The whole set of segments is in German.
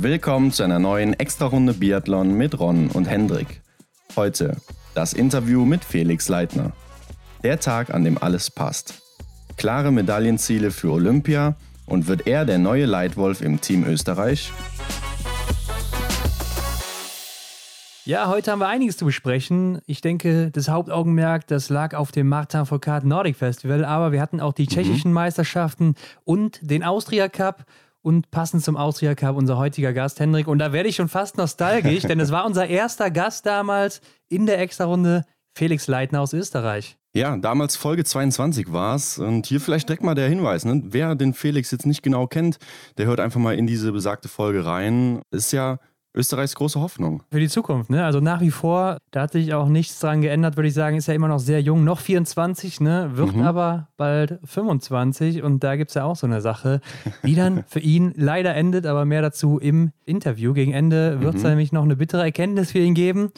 Willkommen zu einer neuen Extra-Runde Biathlon mit Ron und Hendrik. Heute das Interview mit Felix Leitner. Der Tag, an dem alles passt. Klare Medaillenziele für Olympia und wird er der neue Leitwolf im Team Österreich? Ja, heute haben wir einiges zu besprechen. Ich denke, das Hauptaugenmerk, das lag auf dem Martin Foucault Nordic Festival, aber wir hatten auch die tschechischen mhm. Meisterschaften und den Austria Cup und passend zum Austria Cup unser heutiger Gast Hendrik. Und da werde ich schon fast nostalgisch, denn es war unser erster Gast damals in der Extra-Runde, Felix Leitner aus Österreich. Ja, damals Folge 22 war es. Und hier vielleicht direkt mal der Hinweis, ne? wer den Felix jetzt nicht genau kennt, der hört einfach mal in diese besagte Folge rein. Ist ja Österreichs große Hoffnung. Für die Zukunft, ne? Also nach wie vor, da hat sich auch nichts dran geändert, würde ich sagen, ist ja immer noch sehr jung, noch 24, ne? Wird mhm. aber bald 25 und da gibt es ja auch so eine Sache, die dann für ihn leider endet, aber mehr dazu im Interview. Gegen Ende wird es mhm. nämlich noch eine bittere Erkenntnis für ihn geben.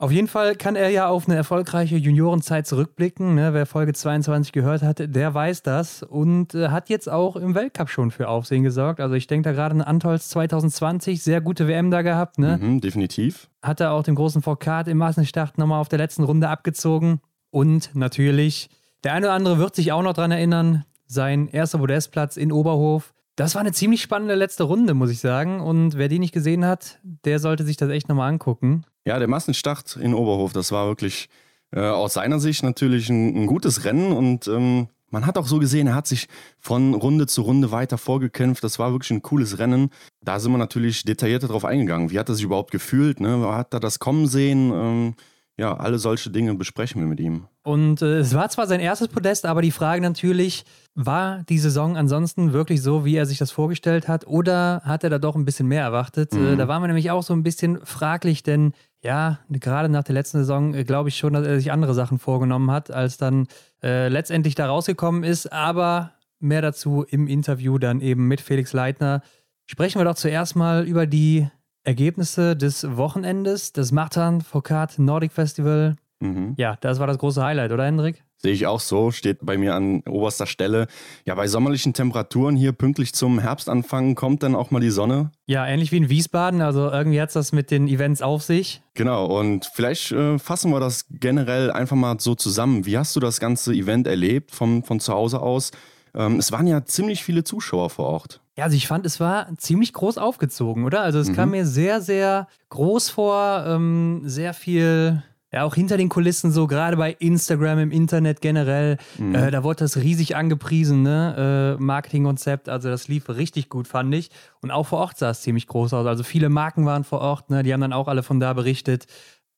Auf jeden Fall kann er ja auf eine erfolgreiche Juniorenzeit zurückblicken. Ne? Wer Folge 22 gehört hat, der weiß das und äh, hat jetzt auch im Weltcup schon für Aufsehen gesorgt. Also ich denke da gerade an Antolz 2020, sehr gute WM da gehabt. Ne? Mhm, definitiv. Hat er auch den großen Foucault im Massenstart nochmal auf der letzten Runde abgezogen. Und natürlich, der eine oder andere wird sich auch noch daran erinnern, sein erster Podestplatz in Oberhof. Das war eine ziemlich spannende letzte Runde, muss ich sagen. Und wer die nicht gesehen hat, der sollte sich das echt nochmal angucken. Ja, der Massenstart in Oberhof, das war wirklich äh, aus seiner Sicht natürlich ein, ein gutes Rennen und ähm, man hat auch so gesehen, er hat sich von Runde zu Runde weiter vorgekämpft. Das war wirklich ein cooles Rennen. Da sind wir natürlich detaillierter drauf eingegangen. Wie hat er sich überhaupt gefühlt? Ne? Hat er das kommen sehen? Ähm, ja, alle solche Dinge besprechen wir mit ihm. Und äh, es war zwar sein erstes Podest, aber die Frage natürlich, war die Saison ansonsten wirklich so, wie er sich das vorgestellt hat, oder hat er da doch ein bisschen mehr erwartet? Äh, mhm. Äh, da waren wir nämlich auch so ein bisschen fraglich, denn ja, gerade nach der letzten Saison äh, glaube ich schon, dass er sich andere Sachen vorgenommen hat, als dann äh, letztendlich da rausgekommen ist. Aber mehr dazu im Interview dann eben mit Felix Leitner. Sprechen wir doch zuerst mal über die Ergebnisse des Wochenendes, das Martin Foucault Nordic Festival. Mhm. Ja, das war das große Highlight, oder Hendrik? Sehe ich auch so, steht bei mir an oberster Stelle. Ja, bei sommerlichen Temperaturen hier pünktlich zum Herbstanfang kommt dann auch mal die Sonne. Ja, ähnlich wie in Wiesbaden, also irgendwie hat es das mit den Events auf sich. Genau, und vielleicht äh, fassen wir das generell einfach mal so zusammen. Wie hast du das ganze Event erlebt vom, von zu Hause aus? Ähm, es waren ja ziemlich viele Zuschauer vor Ort. Ja, also ich fand, es war ziemlich groß aufgezogen, oder? Also es mhm. kam mir sehr, sehr groß vor, ähm, sehr viel ja, auch hinter den Kulissen so, gerade bei Instagram, im Internet generell, mhm. äh, da wurde das riesig angepriesen, ne? Äh, Marketingkonzept, also das lief richtig gut, fand ich. Und auch vor Ort sah es ziemlich groß aus. Also viele Marken waren vor Ort, ne? Die haben dann auch alle von da berichtet.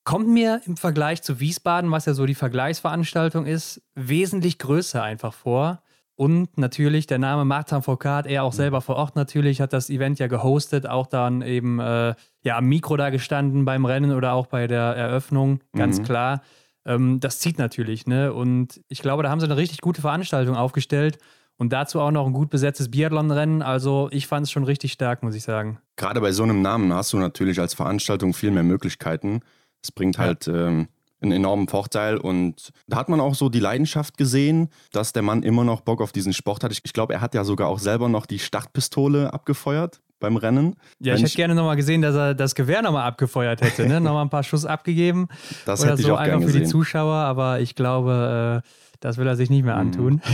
Kommt mir im Vergleich zu Wiesbaden, was ja so die Vergleichsveranstaltung ist, wesentlich größer einfach vor. Und natürlich der Name Martin Foucault, er auch mhm. selber vor Ort natürlich, hat das Event ja gehostet, auch dann eben äh, ja, am Mikro da gestanden beim Rennen oder auch bei der Eröffnung, ganz mhm. klar. Ähm, das zieht natürlich, ne? Und ich glaube, da haben sie eine richtig gute Veranstaltung aufgestellt. Und dazu auch noch ein gut besetztes Biathlon-Rennen. Also ich fand es schon richtig stark, muss ich sagen. Gerade bei so einem Namen hast du natürlich als Veranstaltung viel mehr Möglichkeiten. Es bringt halt ja. ähm, einen enormen Vorteil. Und da hat man auch so die Leidenschaft gesehen, dass der Mann immer noch Bock auf diesen Sport hat. Ich, ich glaube, er hat ja sogar auch selber noch die Startpistole abgefeuert beim Rennen. Ja, ich hätte gerne nochmal gesehen, dass er das Gewehr nochmal abgefeuert hätte, ne? nochmal ein paar Schuss abgegeben. Das oder hätte so ich auch einfach für die Zuschauer, aber ich glaube, äh, das will er sich nicht mehr mhm. antun.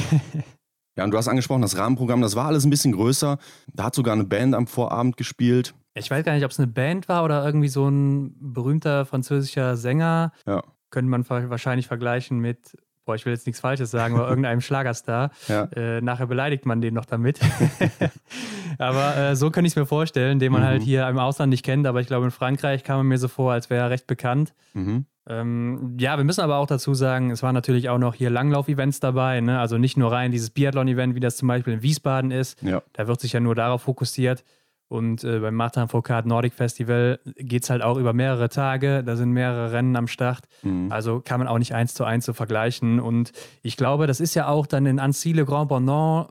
Ja, und du hast angesprochen, das Rahmenprogramm, das war alles ein bisschen größer. Da hat sogar eine Band am Vorabend gespielt. Ich weiß gar nicht, ob es eine Band war oder irgendwie so ein berühmter französischer Sänger. Ja könnte man wahrscheinlich vergleichen mit, boah, ich will jetzt nichts Falsches sagen, aber irgendeinem Schlagerstar. Ja. Äh, nachher beleidigt man den noch damit. aber äh, so kann ich es mir vorstellen, den man halt mhm. halt hier im Ausland nicht kennt. Aber ich glaube, in Frankreich kam man mir so vor, als wäre er recht bekannt. Mhm. Ähm, ja, wir müssen aber auch dazu sagen, es waren natürlich auch noch hier Langlauf-Events dabei. Ne? Also nicht nur rein dieses Biathlon-Event, wie das zum Beispiel in Wiesbaden ist. Ja. Da wird sich ja nur darauf fokussiert. Und äh, beim Martin Foucault Nordic Festival geht es halt auch über mehrere Tage. Da sind mehrere Rennen am Start. Mhm. Also kann man auch nicht eins zu eins so vergleichen. Und ich glaube, das ist ja auch dann in Annecy le Grand Bonnant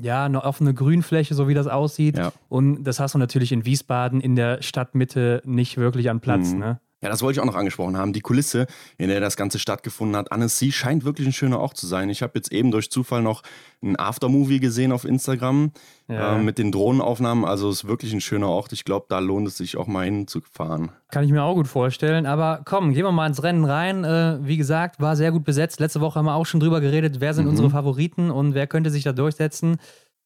ja, eine offene Grünfläche, so wie das aussieht. Ja. Und das hast du natürlich in Wiesbaden in der Stadtmitte nicht wirklich an Platz. Mhm. Ne? Ja, das wollte ich auch noch angesprochen haben. Die Kulisse, in der das Ganze stattgefunden hat, Annecy scheint wirklich ein schöner Ort zu sein. Ich habe jetzt eben durch Zufall noch ein Aftermovie gesehen auf Instagram ja. äh, mit den Drohnenaufnahmen. Also es ist wirklich ein schöner Ort. Ich glaube, da lohnt es sich auch mal hinzufahren. Kann ich mir auch gut vorstellen. Aber komm, gehen wir mal ins Rennen rein. Äh, wie gesagt, war sehr gut besetzt. Letzte Woche haben wir auch schon drüber geredet, wer sind mhm. unsere Favoriten und wer könnte sich da durchsetzen.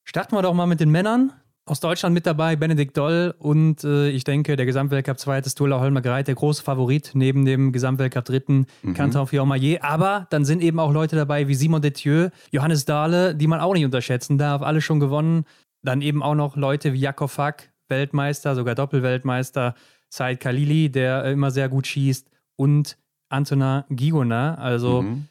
Starten wir doch mal mit den Männern aus Deutschland mit dabei, Benedikt Doll und äh, ich denke, der Gesamtweltcup zweite Stola Holmer Greit, der große Favorit neben dem Gesamtweltcup dritten, mhm. Canton Fiormaillet. Aber dann sind eben auch Leute dabei wie Simon Detieu, Johannes Dahle, die man auch nicht unterschätzen darf, alle schon gewonnen. Dann eben auch noch Leute wie Jakob Fack, Weltmeister, sogar Doppelweltmeister, Said Khalili, der immer sehr gut schießt und Antona Gigona, also mhm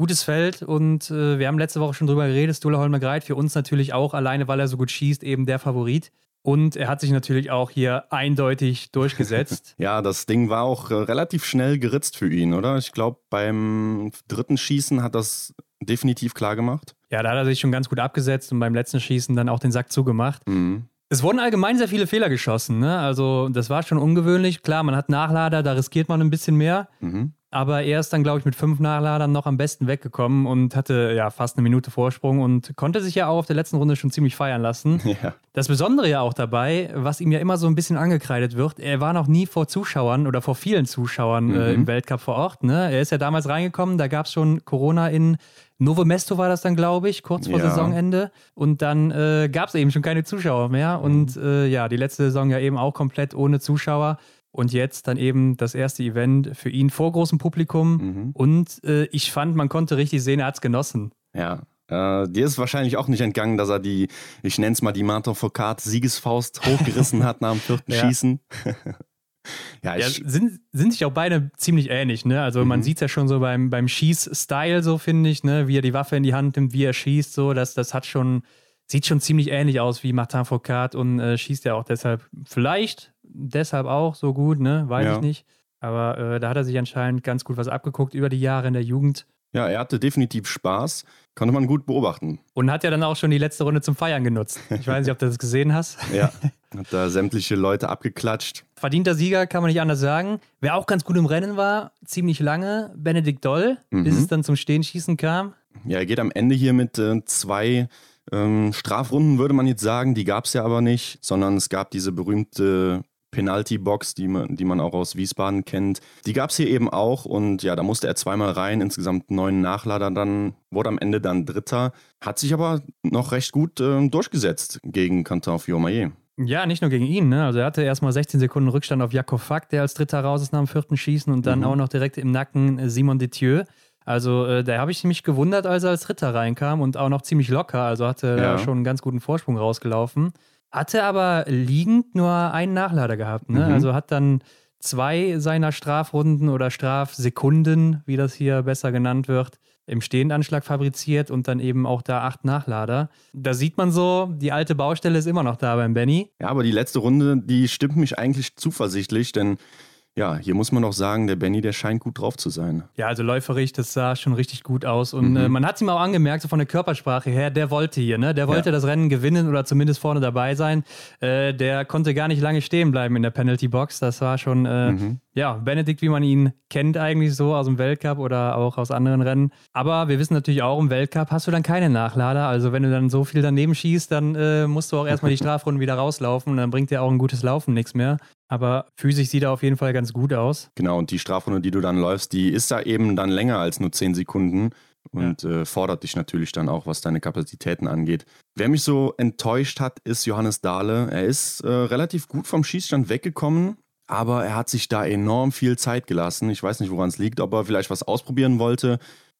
gutes Feld und äh, wir haben letzte Woche schon drüber geredet. Stula Holmer Greit für uns natürlich auch, alleine weil er so gut schießt, eben der Favorit. Und er hat sich natürlich auch hier eindeutig durchgesetzt. ja, das Ding war auch äh, relativ schnell geritzt für ihn, oder? Ich glaube, beim dritten Schießen hat das definitiv klar gemacht. Ja, da hat er sich schon ganz gut abgesetzt und beim letzten Schießen dann auch den Sack zugemacht. Mhm. Es wurden allgemein sehr viele Fehler geschossen. Ne? Also, das war schon ungewöhnlich. Klar, man hat Nachlader, da riskiert man ein bisschen mehr. Mhm. Aber er ist dann, glaube ich, mit fünf Nachladern noch am besten weggekommen und hatte ja fast eine Minute Vorsprung und konnte sich ja auch auf der letzten Runde schon ziemlich feiern lassen. Ja. Das Besondere ja auch dabei, was ihm ja immer so ein bisschen angekreidet wird, er war noch nie vor Zuschauern oder vor vielen Zuschauern mhm. äh, im Weltcup vor Ort. Ne? Er ist ja damals reingekommen, da gab es schon Corona in Novo Mesto war das dann, glaube ich, kurz vor ja. Saisonende. Und dann äh, gab es eben schon keine Zuschauer mehr. Mhm. Und äh, ja, die letzte Saison ja eben auch komplett ohne Zuschauer. Und jetzt dann eben das erste Event für ihn vor großem Publikum. Mhm. Und äh, ich fand, man konnte richtig sehen, er hat es genossen. Ja. Äh, dir ist wahrscheinlich auch nicht entgangen, dass er die, ich nenne es mal die Martin Foucault Siegesfaust hochgerissen hat nach dem vierten ja. Schießen. ja, ja sind, sind sich auch beide ziemlich ähnlich, ne? Also mhm. man sieht es ja schon so beim, beim Schieß-Style, so finde ich, ne? Wie er die Waffe in die Hand nimmt, wie er schießt, so, das, das hat schon, sieht schon ziemlich ähnlich aus wie Martin Foucault und äh, schießt ja auch deshalb vielleicht deshalb auch so gut, ne? Weiß ja. ich nicht. Aber äh, da hat er sich anscheinend ganz gut was abgeguckt über die Jahre in der Jugend. Ja, er hatte definitiv Spaß. Konnte man gut beobachten. Und hat ja dann auch schon die letzte Runde zum Feiern genutzt. Ich weiß nicht, ob du das gesehen hast. ja, hat da sämtliche Leute abgeklatscht. Verdienter Sieger, kann man nicht anders sagen. Wer auch ganz gut im Rennen war, ziemlich lange, Benedikt Doll, mhm. bis es dann zum Stehenschießen kam. Ja, er geht am Ende hier mit äh, zwei ähm, Strafrunden, würde man jetzt sagen. Die gab es ja aber nicht, sondern es gab diese berühmte Penalty-Box, die man, die man auch aus Wiesbaden kennt. Die gab es hier eben auch und ja, da musste er zweimal rein, insgesamt neun Nachlader dann, wurde am Ende dann Dritter, hat sich aber noch recht gut äh, durchgesetzt gegen Quentin Fiormaillet. Ja, nicht nur gegen ihn. Ne? Also er hatte erstmal 16 Sekunden Rückstand auf Jakob Fack, der als Dritter raus ist nach dem vierten Schießen und dann mhm. auch noch direkt im Nacken äh, Simon Detieu. Also äh, da habe ich mich gewundert, als er als Dritter reinkam und auch noch ziemlich locker. Also hatte ja. schon einen ganz guten Vorsprung rausgelaufen. Hatte aber liegend nur einen Nachlader gehabt. Ne? Mhm. Also hat dann zwei seiner Strafrunden oder Strafsekunden, wie das hier besser genannt wird, im Stehendanschlag fabriziert und dann eben auch da acht Nachlader. Da sieht man so, die alte Baustelle ist immer noch da beim Benny. Ja, aber die letzte Runde, die stimmt mich eigentlich zuversichtlich, denn ja, hier muss man auch sagen, der Benny, der scheint gut drauf zu sein. Ja, also läuferig, das sah schon richtig gut aus. Und mhm. äh, man hat es ihm auch angemerkt, so von der Körpersprache her, der wollte hier, ne? Der wollte ja. das Rennen gewinnen oder zumindest vorne dabei sein. Äh, der konnte gar nicht lange stehen bleiben in der Penalty Box. Das war schon, äh, mhm. Ja, Benedikt, wie man ihn kennt, eigentlich so aus dem Weltcup oder auch aus anderen Rennen. Aber wir wissen natürlich auch, im Weltcup hast du dann keine Nachlader. Also wenn du dann so viel daneben schießt, dann äh, musst du auch erstmal die Strafrunden wieder rauslaufen und dann bringt dir auch ein gutes Laufen nichts mehr. Aber physisch sieht er auf jeden Fall ganz gut aus. Genau, und die Strafrunde, die du dann läufst, die ist da eben dann länger als nur 10 Sekunden und ja. äh, fordert dich natürlich dann auch, was deine Kapazitäten angeht. Wer mich so enttäuscht hat, ist Johannes Dahle. Er ist äh, relativ gut vom Schießstand weggekommen, aber er hat sich da enorm viel Zeit gelassen. Ich weiß nicht, woran es liegt, ob er vielleicht was ausprobieren wollte.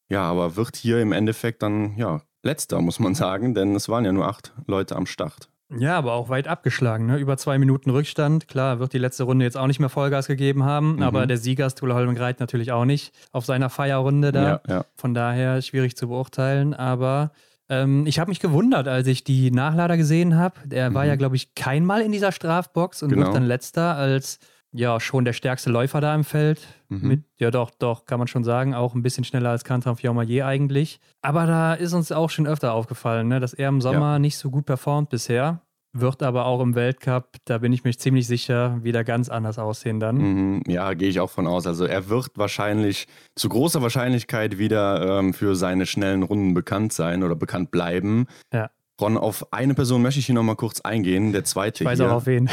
Ja, aber wird hier im Endeffekt dann, ja, letzter, muss man sagen, denn es waren ja nur acht Leute am Start. Ja, aber auch weit abgeschlagen, ne? Über zwei Minuten Rückstand. Klar, wird die letzte Runde jetzt auch nicht mehr Vollgas gegeben haben, mhm. aber der Sieger Stula Holmengreit natürlich auch nicht auf seiner Feierrunde da. Ja, ja. Von daher schwierig zu beurteilen, aber ähm, ich habe mich gewundert, als ich die Nachlader gesehen habe. Der mhm. war ja, glaube ich, keinmal in dieser Strafbox und genau. wird dann letzter als ja schon der stärkste Läufer da im Feld. Mhm. Mit, ja, doch, doch, kann man schon sagen. Auch ein bisschen schneller als Canton Fiormaillet eigentlich. Aber da ist uns auch schon öfter aufgefallen, ne, dass er im Sommer ja. nicht so gut performt bisher. wird aber auch im Weltcup, da bin ich mir ziemlich sicher, wieder ganz anders aussehen dann. Mhm, ja, gehe ich auch von aus. Also er wird wahrscheinlich zu großer Wahrscheinlichkeit wieder ähm, für seine schnellen Runden bekannt sein oder bekannt bleiben. Ja. Ron, auf eine Person möchte ich hier nochmal kurz eingehen. Der zweite ich weiß hier. auch auf wen.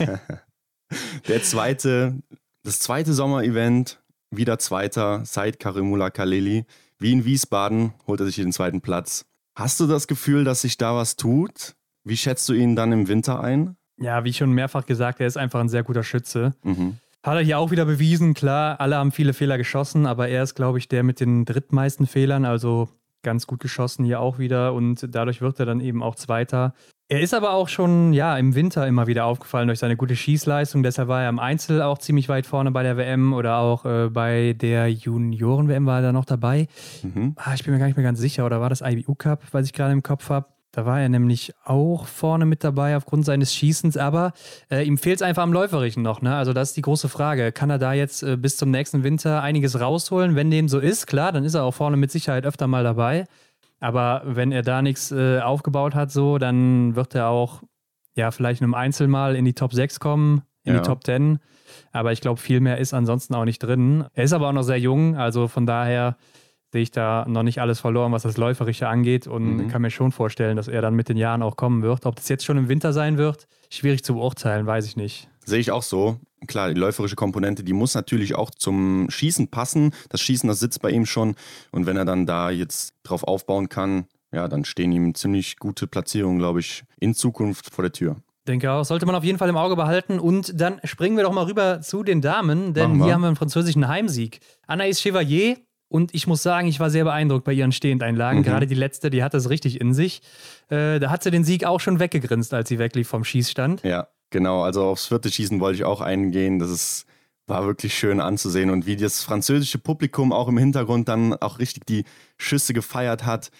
Der zweite, das zweite Sommerevent, wieder Zweiter, seit Karimula Kaleli. Wie in Wiesbaden holt er sich den zweiten Platz. Hast du das Gefühl, dass sich da was tut? Wie schätzt du ihn dann im Winter ein? Ja, wie schon mehrfach gesagt, er ist einfach ein sehr guter Schütze. Mhm. Hat er hier auch wieder bewiesen, klar, alle haben viele Fehler geschossen, aber er ist, glaube ich, der mit den drittmeisten Fehlern, also ganz gut geschossen hier auch wieder und dadurch wird er dann eben auch Zweiter. Er ist aber auch schon ja im Winter immer wieder aufgefallen durch seine gute Schießleistung. Deshalb war er im Einzel auch ziemlich weit vorne bei der WM oder auch äh, bei der Junioren-WM war er da noch dabei. Mhm. Ah, ich bin mir gar nicht mehr ganz sicher. Oder war das IBU Cup, was ich gerade im Kopf habe? Da war er nämlich auch vorne mit dabei aufgrund seines Schießens, aber äh, ihm fehlt es einfach am Läuferischen noch. Ne? Also das ist die große Frage. Kann er da jetzt äh, bis zum nächsten Winter einiges rausholen? Wenn dem so ist, klar, dann ist er auch vorne mit Sicherheit öfter mal dabei. Aber wenn er da nichts äh, aufgebaut hat, so, dann wird er auch ja vielleicht in einem Einzel mal in die Top 6 kommen, in Ja. die Top 10. Aber ich glaube, viel mehr ist ansonsten auch nicht drin. Er ist aber auch noch sehr jung, also von daher sehe ich da noch nicht alles verloren, was das Läuferische angeht und Mhm. kann mir schon vorstellen, dass er dann mit den Jahren auch kommen wird. Ob das jetzt schon im Winter sein wird, schwierig zu beurteilen, weiß ich nicht. Sehe ich auch so. Klar, die läuferische Komponente, die muss natürlich auch zum Schießen passen. Das Schießen, das sitzt bei ihm schon. Und wenn er dann da jetzt drauf aufbauen kann, ja, dann stehen ihm ziemlich gute Platzierungen, glaube ich, in Zukunft vor der Tür. Denke auch, sollte man auf jeden Fall im Auge behalten. Und dann springen wir doch mal rüber zu den Damen, denn hier haben wir einen französischen Heimsieg. Anaïs Chevalier. Und ich muss sagen, ich war sehr beeindruckt bei ihren Stehendeinlagen. Mhm. Gerade die letzte, die hat das richtig in sich. Äh, da hat sie den Sieg auch schon weggegrinst, als sie weglief vom Schießstand. Ja, genau. Also aufs vierte Schießen wollte ich auch eingehen. Das ist, war wirklich schön anzusehen. Und wie das französische Publikum auch im Hintergrund dann auch richtig die Schüsse gefeiert hat.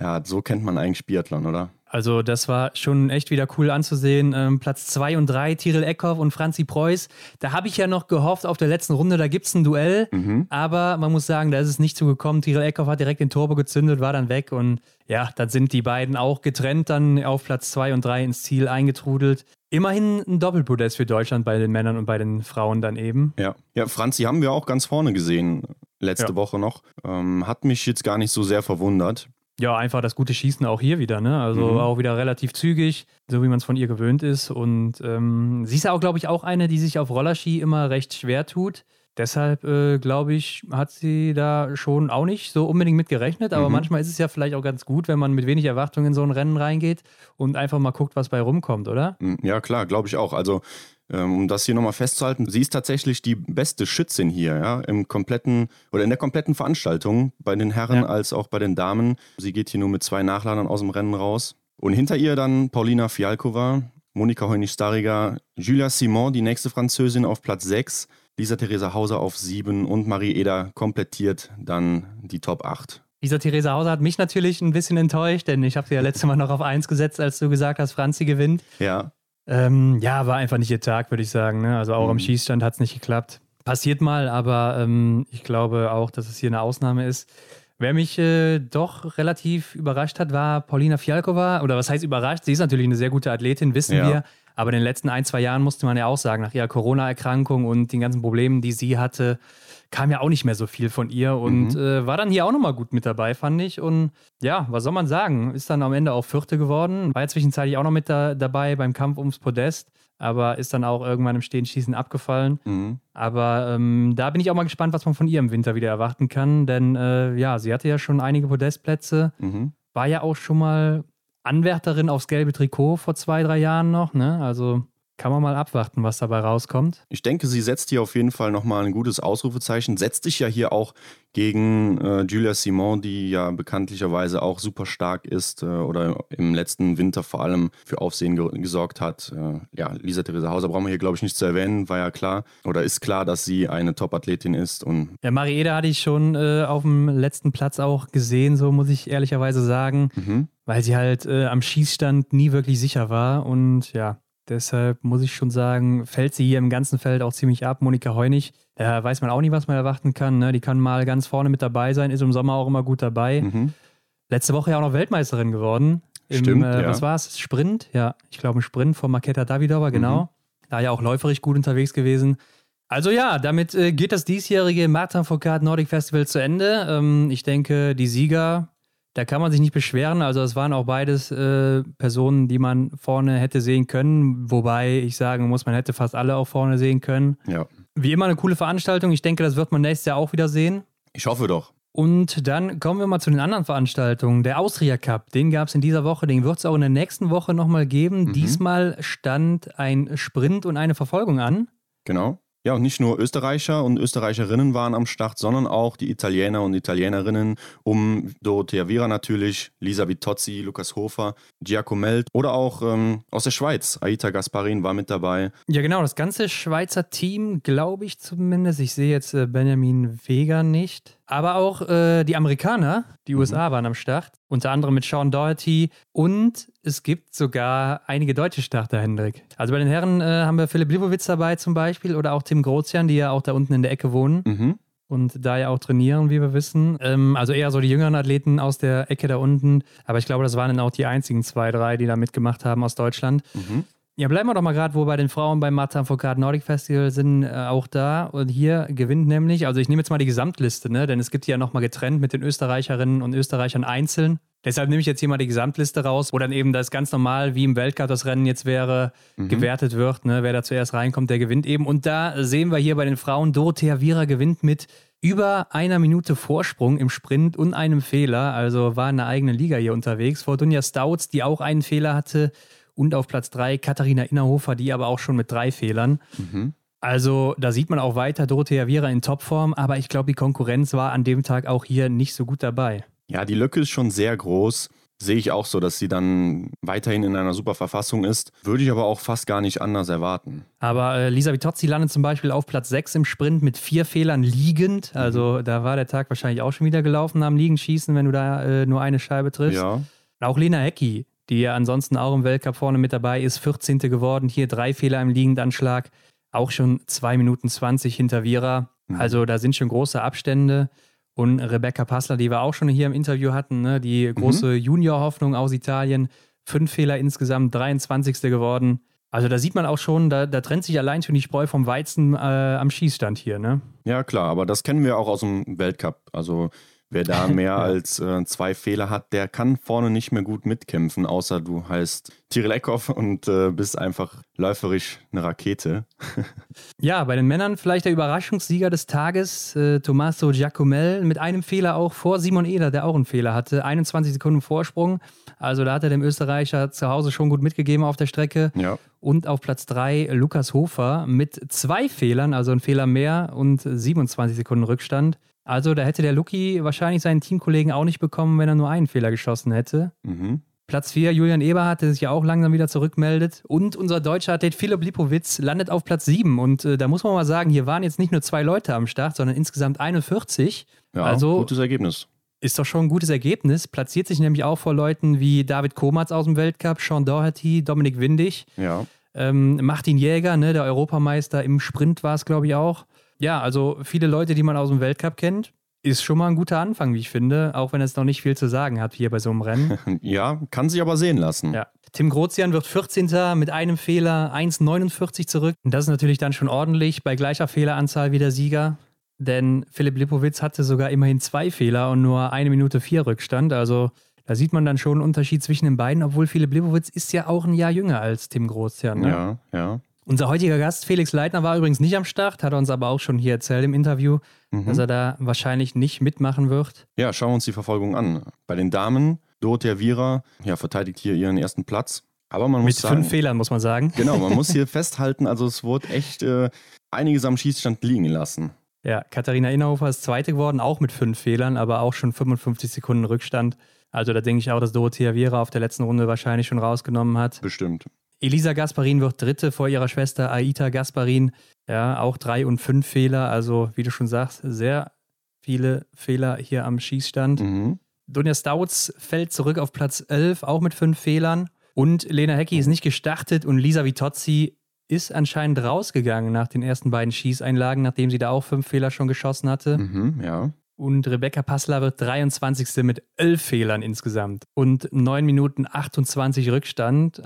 Ja, so kennt man eigentlich Biathlon, oder? Also das war schon echt wieder cool anzusehen. Ähm, Platz 2 und 3, Tyrell Eckhoff und Franzi Preuß. Da habe ich ja noch gehofft, auf der letzten Runde, da gibt es ein Duell. Mhm. Aber man muss sagen, da ist es nicht zugekommen. Tyrell Eckhoff hat direkt den Turbo gezündet, war dann weg. Und ja, dann sind die beiden auch getrennt dann auf Platz 2 und 3 ins Ziel eingetrudelt. Immerhin ein Doppelpodest für Deutschland bei den Männern und bei den Frauen dann eben. Ja. ja, Franzi haben wir auch ganz vorne gesehen, letzte Ja. Woche noch. Ähm, hat mich jetzt gar nicht so sehr verwundert. Ja, einfach das gute Schießen auch hier wieder, ne? Also Mhm. auch wieder relativ zügig, so wie man es von ihr gewöhnt ist. Und ähm, sie ist ja auch, glaube ich, auch eine, die sich auf Rollerski immer recht schwer tut. Deshalb, äh, glaube ich, hat sie da schon auch nicht so unbedingt mit gerechnet. Aber Mhm. manchmal ist es ja vielleicht auch ganz gut, wenn man mit wenig Erwartungen in so ein Rennen reingeht und einfach mal guckt, was bei rumkommt, oder? Mm, Ja, klar, glaube ich auch. Also, um das hier nochmal festzuhalten, sie ist tatsächlich die beste Schützin hier, ja, im kompletten oder in der kompletten Veranstaltung, bei den Herren Ja. als auch bei den Damen. Sie geht hier nur mit zwei Nachladern aus dem Rennen raus. Und hinter ihr dann Paulina Fialkova, Monika Heunig-Stariger, Julia Simon, die nächste Französin auf Platz 6, Lisa Theresa Hauser auf 7 und Marie Eder komplettiert dann die Top 8. Dieser Theresa Hauser hat mich natürlich ein bisschen enttäuscht, denn ich habe sie ja letztes Mal noch auf 1 gesetzt, als du gesagt hast, Franzi gewinnt. Ja, Ähm, ja, war einfach nicht ihr Tag, würde ich sagen. Ne? Also auch am Mhm. Schießstand hat es nicht geklappt. Passiert mal, aber ähm, ich glaube auch, dass es hier eine Ausnahme ist. Wer mich äh, doch relativ überrascht hat, war Paulina Fialkova. Oder was heißt überrascht? Sie ist natürlich eine sehr gute Athletin, wissen Ja. wir. Aber in den letzten ein, zwei Jahren musste man ja auch sagen, nach ihrer Corona-Erkrankung und den ganzen Problemen, die sie hatte, kam ja auch nicht mehr so viel von ihr und Mhm. äh, war dann hier auch nochmal gut mit dabei, fand ich. Und ja, was soll man sagen? Ist dann am Ende auch Vierte geworden. War ja zwischenzeitlich auch noch mit da, dabei beim Kampf ums Podest, aber ist dann auch irgendwann im Stehenschießen abgefallen. mhm. Aber ähm, da bin ich auch mal gespannt, was man von ihr im Winter wieder erwarten kann, denn äh, ja, sie hatte ja schon einige Podestplätze, Mhm. war ja auch schon mal Anwärterin aufs gelbe Trikot vor zwei, drei Jahren noch, ne? Also kann man mal abwarten, was dabei rauskommt. Ich denke, sie setzt hier auf jeden Fall nochmal ein gutes Ausrufezeichen. Setzt sich ja hier auch gegen äh, Julia Simon, die ja bekanntlicherweise auch super stark ist äh, oder im letzten Winter vor allem für Aufsehen ge gesorgt hat. Äh, ja, Lisa Theresa Hauser brauchen wir hier, glaube ich, nicht zu erwähnen, war ja klar oder ist klar, dass sie eine Top-Athletin ist. Und Ja, Marieda hatte ich schon äh, auf dem letzten Platz auch gesehen, so muss ich ehrlicherweise sagen, mhm. weil sie halt äh, am Schießstand nie wirklich sicher war und ja, deshalb muss ich schon sagen, fällt sie hier im ganzen Feld auch ziemlich ab. Monika Heunig, da weiß man auch nie, was man erwarten kann. Ne? Die kann mal ganz vorne mit dabei sein, ist im Sommer auch immer gut dabei. Mhm. Letzte Woche ja auch noch Weltmeisterin geworden Im, Stimmt, äh, ja. Was war es? Sprint? Ja, ich glaube ein Sprint von Maketa Davidova, genau. Mhm. Da ja auch läuferisch gut unterwegs gewesen. Also ja, damit äh, geht das diesjährige Martin Foucault Nordic Festival zu Ende. Ähm, ich denke, die Sieger, da kann man sich nicht beschweren. Also es waren auch beides äh, Personen, die man vorne hätte sehen können. Wobei ich sagen muss, man hätte fast alle auch vorne sehen können. Ja. Wie immer eine coole Veranstaltung. Ich denke, das wird man nächstes Jahr auch wieder sehen. Ich hoffe doch. Und dann kommen wir mal zu den anderen Veranstaltungen. Der Austria Cup, den gab es in dieser Woche, den wird es auch in der nächsten Woche nochmal geben. Mhm. Diesmal stand ein Sprint und eine Verfolgung an. Genau. Ja, und nicht nur Österreicher und Österreicherinnen waren am Start, sondern auch die Italiener und Italienerinnen um Dorothea Viera natürlich, Lisa Vitozzi, Lukas Hofer, Giacomelt oder auch ähm, aus der Schweiz. Aita Gasparin war mit dabei. Ja, genau, das ganze Schweizer Team, glaube ich zumindest. Ich sehe jetzt äh, Benjamin Vega nicht. Aber auch äh, die Amerikaner, die USA waren am Start. Unter anderem mit Sean Doherty. Und es gibt sogar einige deutsche Starter, Hendrik. Also bei den Herren äh, haben wir Philipp Libowitz dabei zum Beispiel oder auch Tim Grozian, die ja auch da unten in der Ecke wohnen. Mhm. und da ja auch trainieren, wie wir wissen. Ähm, also eher so die jüngeren Athleten aus der Ecke da unten. Aber ich glaube, das waren dann auch die einzigen zwei, drei, die da mitgemacht haben aus Deutschland. Mhm. Ja, bleiben wir doch mal gerade, wo bei den Frauen beim Martin Foucault Nordic Festival sind, äh, auch da. Und hier gewinnt nämlich, also ich nehme jetzt mal die Gesamtliste, ne? denn es gibt die ja nochmal getrennt mit den Österreicherinnen und Österreichern einzeln. Deshalb nehme ich jetzt hier mal die Gesamtliste raus, wo dann eben das ganz normal, wie im Weltcup das Rennen jetzt wäre, gewertet wird. Ne? Wer da zuerst reinkommt, der gewinnt eben. Und da sehen wir hier bei den Frauen, Dorothea Viera gewinnt mit über einer Minute Vorsprung im Sprint und einem Fehler. Also war in einer eigenen Liga hier unterwegs. Vor Dunja Stouts, die auch einen Fehler hatte. Und auf Platz drei Katharina Innerhofer, die aber auch schon mit drei Fehlern. Mhm. Also da sieht man auch weiter Dorothea Viera in Topform, aber ich glaube, die Konkurrenz war an dem Tag auch hier nicht so gut dabei. Ja, die Lücke ist schon sehr groß. Sehe ich auch so, dass sie dann weiterhin in einer super Verfassung ist. Würde ich aber auch fast gar nicht anders erwarten. Aber äh, Lisa Vitozzi landet zum Beispiel auf Platz 6 im Sprint mit vier Fehlern liegend. Also da war der Tag wahrscheinlich auch schon wieder gelaufen am Liegenschießen, wenn du da äh, nur eine Scheibe triffst. Ja. Auch Lena Hecki, die ja ansonsten auch im Weltcup vorne mit dabei ist, 14. geworden. Hier drei Fehler im Liegendanschlag. Auch schon 2 Minuten 20 hinter Vira. Mhm. Also da sind schon große Abstände. Und Rebecca Passler, die wir auch schon hier im Interview hatten, ne? die große Junior-Hoffnung aus Italien. Fünf Fehler insgesamt, 23. geworden. Also da sieht man auch schon, da, da trennt sich allein schon die Spreu vom Weizen äh, am Schießstand hier. Ne? Ja, klar, aber das kennen wir auch aus dem Weltcup. Also wer da mehr als äh, zwei Fehler hat, der kann vorne nicht mehr gut mitkämpfen, außer du heißt Tiril Eckhoff und äh, bist einfach läuferisch eine Rakete. Ja, bei den Männern vielleicht der Überraschungssieger des Tages, äh, Tommaso Giacomel, mit einem Fehler auch vor Simon Eder, der auch einen Fehler hatte. 21 Sekunden Vorsprung. Also da hat er dem Österreicher zu Hause schon gut mitgegeben auf der Strecke. Ja. Und auf Platz 3 Lukas Hofer mit zwei Fehlern, also ein Fehler mehr und 27 Sekunden Rückstand. Also da hätte der Luki wahrscheinlich seinen Teamkollegen auch nicht bekommen, wenn er nur einen Fehler geschossen hätte. Mhm. Platz 4 Julian Eberhardt, der sich ja auch langsam wieder zurückmeldet. Und unser deutscher Athlet Philipp Lipowitz landet auf Platz 7. Und äh, da muss man mal sagen, hier waren jetzt nicht nur zwei Leute am Start, sondern insgesamt 41. Ja, Also- gutes Ergebnis. Ist doch schon ein gutes Ergebnis. Platziert sich nämlich auch vor Leuten wie David Komatz aus dem Weltcup, Sean Doherty, Dominik Windig, Ja. ähm, Martin Jäger, ne, der Europameister im Sprint war es, glaube ich, auch. Ja, also viele Leute, die man aus dem Weltcup kennt. Ist schon mal ein guter Anfang, wie ich finde, auch wenn es noch nicht viel zu sagen hat hier bei so einem Rennen. Ja, kann sich aber sehen lassen. Ja. Tim Grozian wird 14. mit einem Fehler, 1,49 zurück. Und das ist natürlich dann schon ordentlich bei gleicher Fehleranzahl wie der Sieger. Denn Philipp Lipowitz hatte sogar immerhin zwei Fehler und nur eine Minute vier Rückstand. Also da sieht man dann schon einen Unterschied zwischen den beiden, obwohl Philipp Lipowitz ist ja auch ein Jahr jünger als Tim Grozian. Ne? Ja, ja. Unser heutiger Gast, Felix Leitner, war übrigens nicht am Start, hat uns aber auch schon hier erzählt im Interview, Mhm. dass er da wahrscheinlich nicht mitmachen wird. Ja, schauen wir uns die Verfolgung an. Bei den Damen, Dorothea Viera ja, verteidigt hier ihren ersten Platz. Aber man muss Mit sagen, fünf Fehlern, muss man sagen. genau, man muss hier festhalten, also es wurde echt äh, einiges am Schießstand liegen lassen. Ja, Katharina Innerhofer ist Zweite geworden, auch mit fünf Fehlern, aber auch schon 55 Sekunden Rückstand. Also da denke ich auch, dass Dorothea Viera auf der letzten Runde wahrscheinlich schon rausgenommen hat. Bestimmt. Elisa Gasparin wird Dritte vor ihrer Schwester Aita Gasparin. Ja, auch drei und fünf Fehler. Also, wie du schon sagst, sehr viele Fehler hier am Schießstand. Mhm. Dunja Stouts fällt zurück auf Platz 11, auch mit fünf Fehlern. Und Lena Hecki ist nicht gestartet und Lisa Vitozzi ist anscheinend rausgegangen nach den ersten beiden Schießeinlagen, nachdem sie da auch fünf Fehler schon geschossen hatte. Mhm, ja. Und Rebecca Passler wird 23. mit 11 Fehlern insgesamt und 9 Minuten 28 Rückstand.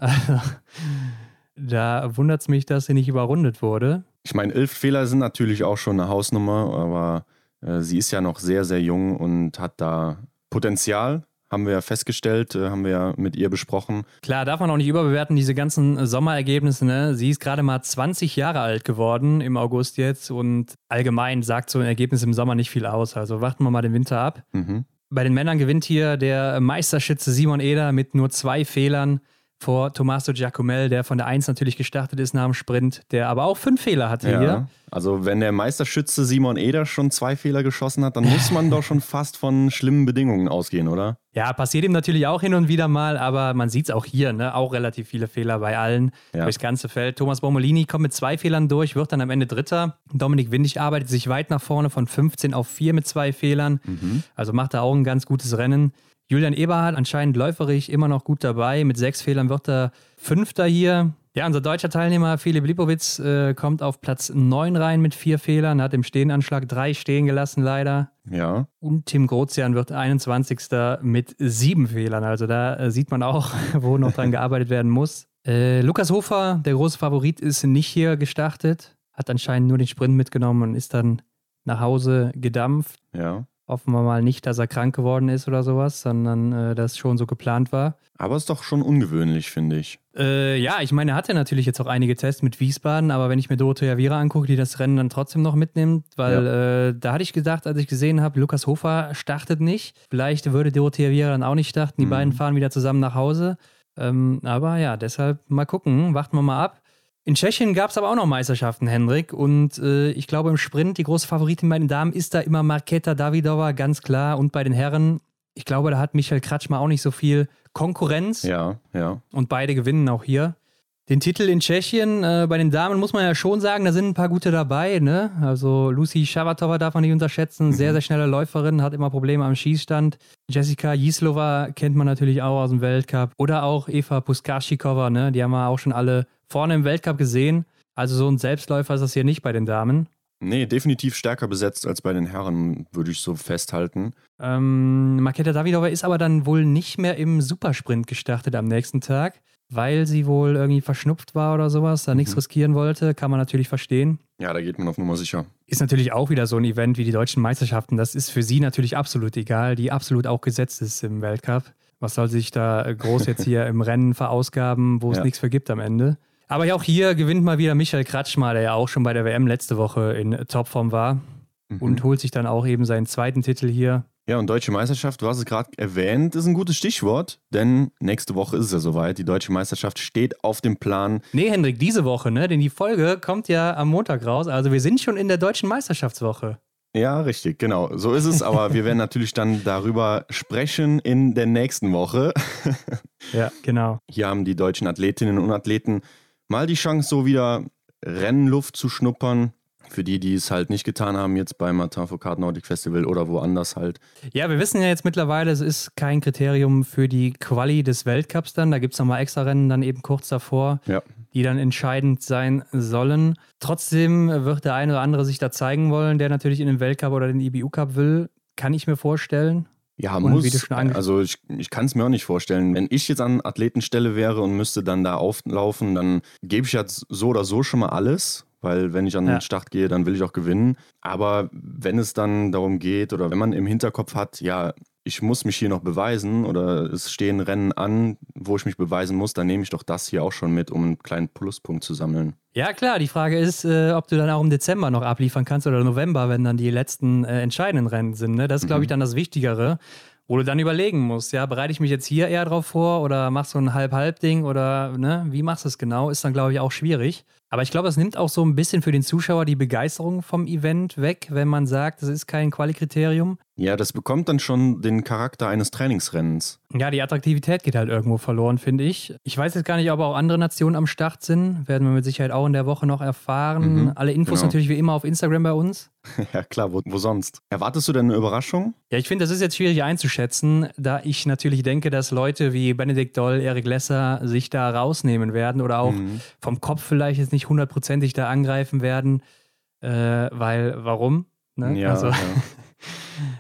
da wundert es mich, dass sie nicht überrundet wurde. Ich meine, 11 Fehler sind natürlich auch schon eine Hausnummer, aber äh, sie ist ja noch sehr, sehr jung und hat da Potenzial haben wir ja festgestellt, äh, haben wir ja mit ihr besprochen. Klar, darf man auch nicht überbewerten, diese ganzen Sommerergebnisse. Ne? Sie ist gerade mal 20 Jahre alt geworden im August jetzt und allgemein sagt so ein Ergebnis im Sommer nicht viel aus. Also warten wir mal den Winter ab. Mhm. Bei den Männern gewinnt hier der Meisterschütze Simon Eder mit nur zwei Fehlern vor Tommaso Giacomel, der von der 1 natürlich gestartet ist nach dem Sprint, der aber auch fünf Fehler hatte ja, hier. Also wenn der Meisterschütze Simon Eder schon zwei Fehler geschossen hat, dann muss man doch schon fast von schlimmen Bedingungen ausgehen, oder? Ja, passiert ihm natürlich auch hin und wieder mal, aber man sieht es auch hier, ne? auch relativ viele Fehler bei allen ja. durchs ganze Feld. Thomas Bomolini kommt mit zwei Fehlern durch, wird dann am Ende Dritter. Dominik Windig arbeitet sich weit nach vorne von 15 auf 4 mit zwei Fehlern. Mhm. Also macht er auch ein ganz gutes Rennen. Julian Eberhardt anscheinend läuferig immer noch gut dabei. Mit sechs Fehlern wird er Fünfter hier. Ja, unser deutscher Teilnehmer Philipp Lipowitz äh, kommt auf Platz 9 rein mit vier Fehlern, hat im Stehenanschlag drei stehen gelassen, leider. Ja. Und Tim Grozian wird 21. mit sieben Fehlern. Also da äh, sieht man auch, wo noch dran gearbeitet werden muss. Äh, Lukas Hofer, der große Favorit, ist nicht hier gestartet, hat anscheinend nur den Sprint mitgenommen und ist dann nach Hause gedampft. Ja. Hoffen wir mal nicht, dass er krank geworden ist oder sowas, sondern äh, das schon so geplant war. Aber ist doch schon ungewöhnlich, finde ich. Äh, ja, ich meine, er hatte natürlich jetzt auch einige Tests mit Wiesbaden, aber wenn ich mir Dorothea Viera angucke, die das Rennen dann trotzdem noch mitnimmt, weil ja. äh, da hatte ich gedacht, als ich gesehen habe, Lukas Hofer startet nicht. Vielleicht würde Dorothea Viera dann auch nicht starten. Die mhm. beiden fahren wieder zusammen nach Hause. Ähm, aber ja, deshalb mal gucken, warten wir mal ab. In Tschechien gab es aber auch noch Meisterschaften, Hendrik. Und äh, ich glaube, im Sprint, die große Favoritin bei den Damen ist da immer Marketa Davidova, ganz klar. Und bei den Herren, ich glaube, da hat Michael Kratschmer auch nicht so viel Konkurrenz. Ja, ja. Und beide gewinnen auch hier. Den Titel in Tschechien, äh, bei den Damen muss man ja schon sagen, da sind ein paar gute dabei. Ne? Also Lucy Schavatova darf man nicht unterschätzen. Sehr, sehr schnelle Läuferin, hat immer Probleme am Schießstand. Jessica Jislova kennt man natürlich auch aus dem Weltcup. Oder auch Eva Puskaschikova, ne? die haben wir auch schon alle vorne im Weltcup gesehen. Also so ein Selbstläufer ist das hier nicht bei den Damen. Nee, definitiv stärker besetzt als bei den Herren, würde ich so festhalten. Ähm, Marketa Davidova ist aber dann wohl nicht mehr im Supersprint gestartet am nächsten Tag, weil sie wohl irgendwie verschnupft war oder sowas, da mhm. nichts riskieren wollte, kann man natürlich verstehen. Ja, da geht man auf Nummer sicher. Ist natürlich auch wieder so ein Event wie die deutschen Meisterschaften. Das ist für sie natürlich absolut egal, die absolut auch gesetzt ist im Weltcup. Was soll sich da groß jetzt hier im Rennen verausgaben, wo es ja. nichts für gibt am Ende? Aber auch hier gewinnt mal wieder Michael Kratschmer, der ja auch schon bei der WM letzte Woche in Topform war mhm. und holt sich dann auch eben seinen zweiten Titel hier. Ja, und Deutsche Meisterschaft, du hast es gerade erwähnt, ist ein gutes Stichwort, denn nächste Woche ist es ja soweit. Die Deutsche Meisterschaft steht auf dem Plan. Nee, Hendrik, diese Woche, ne? Denn die Folge kommt ja am Montag raus. Also wir sind schon in der Deutschen Meisterschaftswoche. Ja, richtig, genau. So ist es, aber wir werden natürlich dann darüber sprechen in der nächsten Woche. ja, genau. Hier haben die deutschen Athletinnen und Athleten mal die Chance, so wieder Rennluft zu schnuppern. Für die, die es halt nicht getan haben, jetzt beim Martin Foucault Nordic Festival oder woanders halt. Ja, wir wissen ja jetzt mittlerweile, es ist kein Kriterium für die Quali des Weltcups dann. Da gibt es nochmal extra Rennen dann eben kurz davor, ja. die dann entscheidend sein sollen. Trotzdem wird der eine oder andere sich da zeigen wollen, der natürlich in den Weltcup oder den IBU Cup will. Kann ich mir vorstellen. Ja, und muss. also ich, ich kann es mir auch nicht vorstellen. Wenn ich jetzt an Athletenstelle wäre und müsste dann da auflaufen, dann gebe ich jetzt so oder so schon mal alles, weil wenn ich an den Start gehe, dann will ich auch gewinnen. Aber wenn es dann darum geht oder wenn man im Hinterkopf hat, ja, ich muss mich hier noch beweisen oder es stehen Rennen an, wo ich mich beweisen muss, dann nehme ich doch das hier auch schon mit, um einen kleinen Pluspunkt zu sammeln. Ja, klar. Die Frage ist, äh, ob du dann auch im Dezember noch abliefern kannst oder November, wenn dann die letzten äh, entscheidenden Rennen sind. Ne? Das ist, glaube ich, mhm. dann das Wichtigere, wo du dann überlegen musst, ja, bereite ich mich jetzt hier eher drauf vor oder machst du ein Halb-Halb-Ding oder ne, wie machst du es genau, ist dann, glaube ich, auch schwierig. Aber ich glaube, es nimmt auch so ein bisschen für den Zuschauer die Begeisterung vom Event weg, wenn man sagt, es ist kein Quali-Kriterium. Ja, das bekommt dann schon den Charakter eines Trainingsrennens. Ja, die Attraktivität geht halt irgendwo verloren, finde ich. Ich weiß jetzt gar nicht, ob auch andere Nationen am Start sind. Werden wir mit Sicherheit auch in der Woche noch erfahren. Mhm, Alle Infos genau. natürlich wie immer auf Instagram bei uns. ja, klar, wo, wo sonst? Erwartest du denn eine Überraschung? Ja, ich finde, das ist jetzt schwierig einzuschätzen, da ich natürlich denke, dass Leute wie Benedikt Doll, Erik Lesser sich da rausnehmen werden oder auch mhm. vom Kopf vielleicht jetzt nicht hundertprozentig da angreifen werden. Äh, weil, warum? Ne? Ja, also, ja.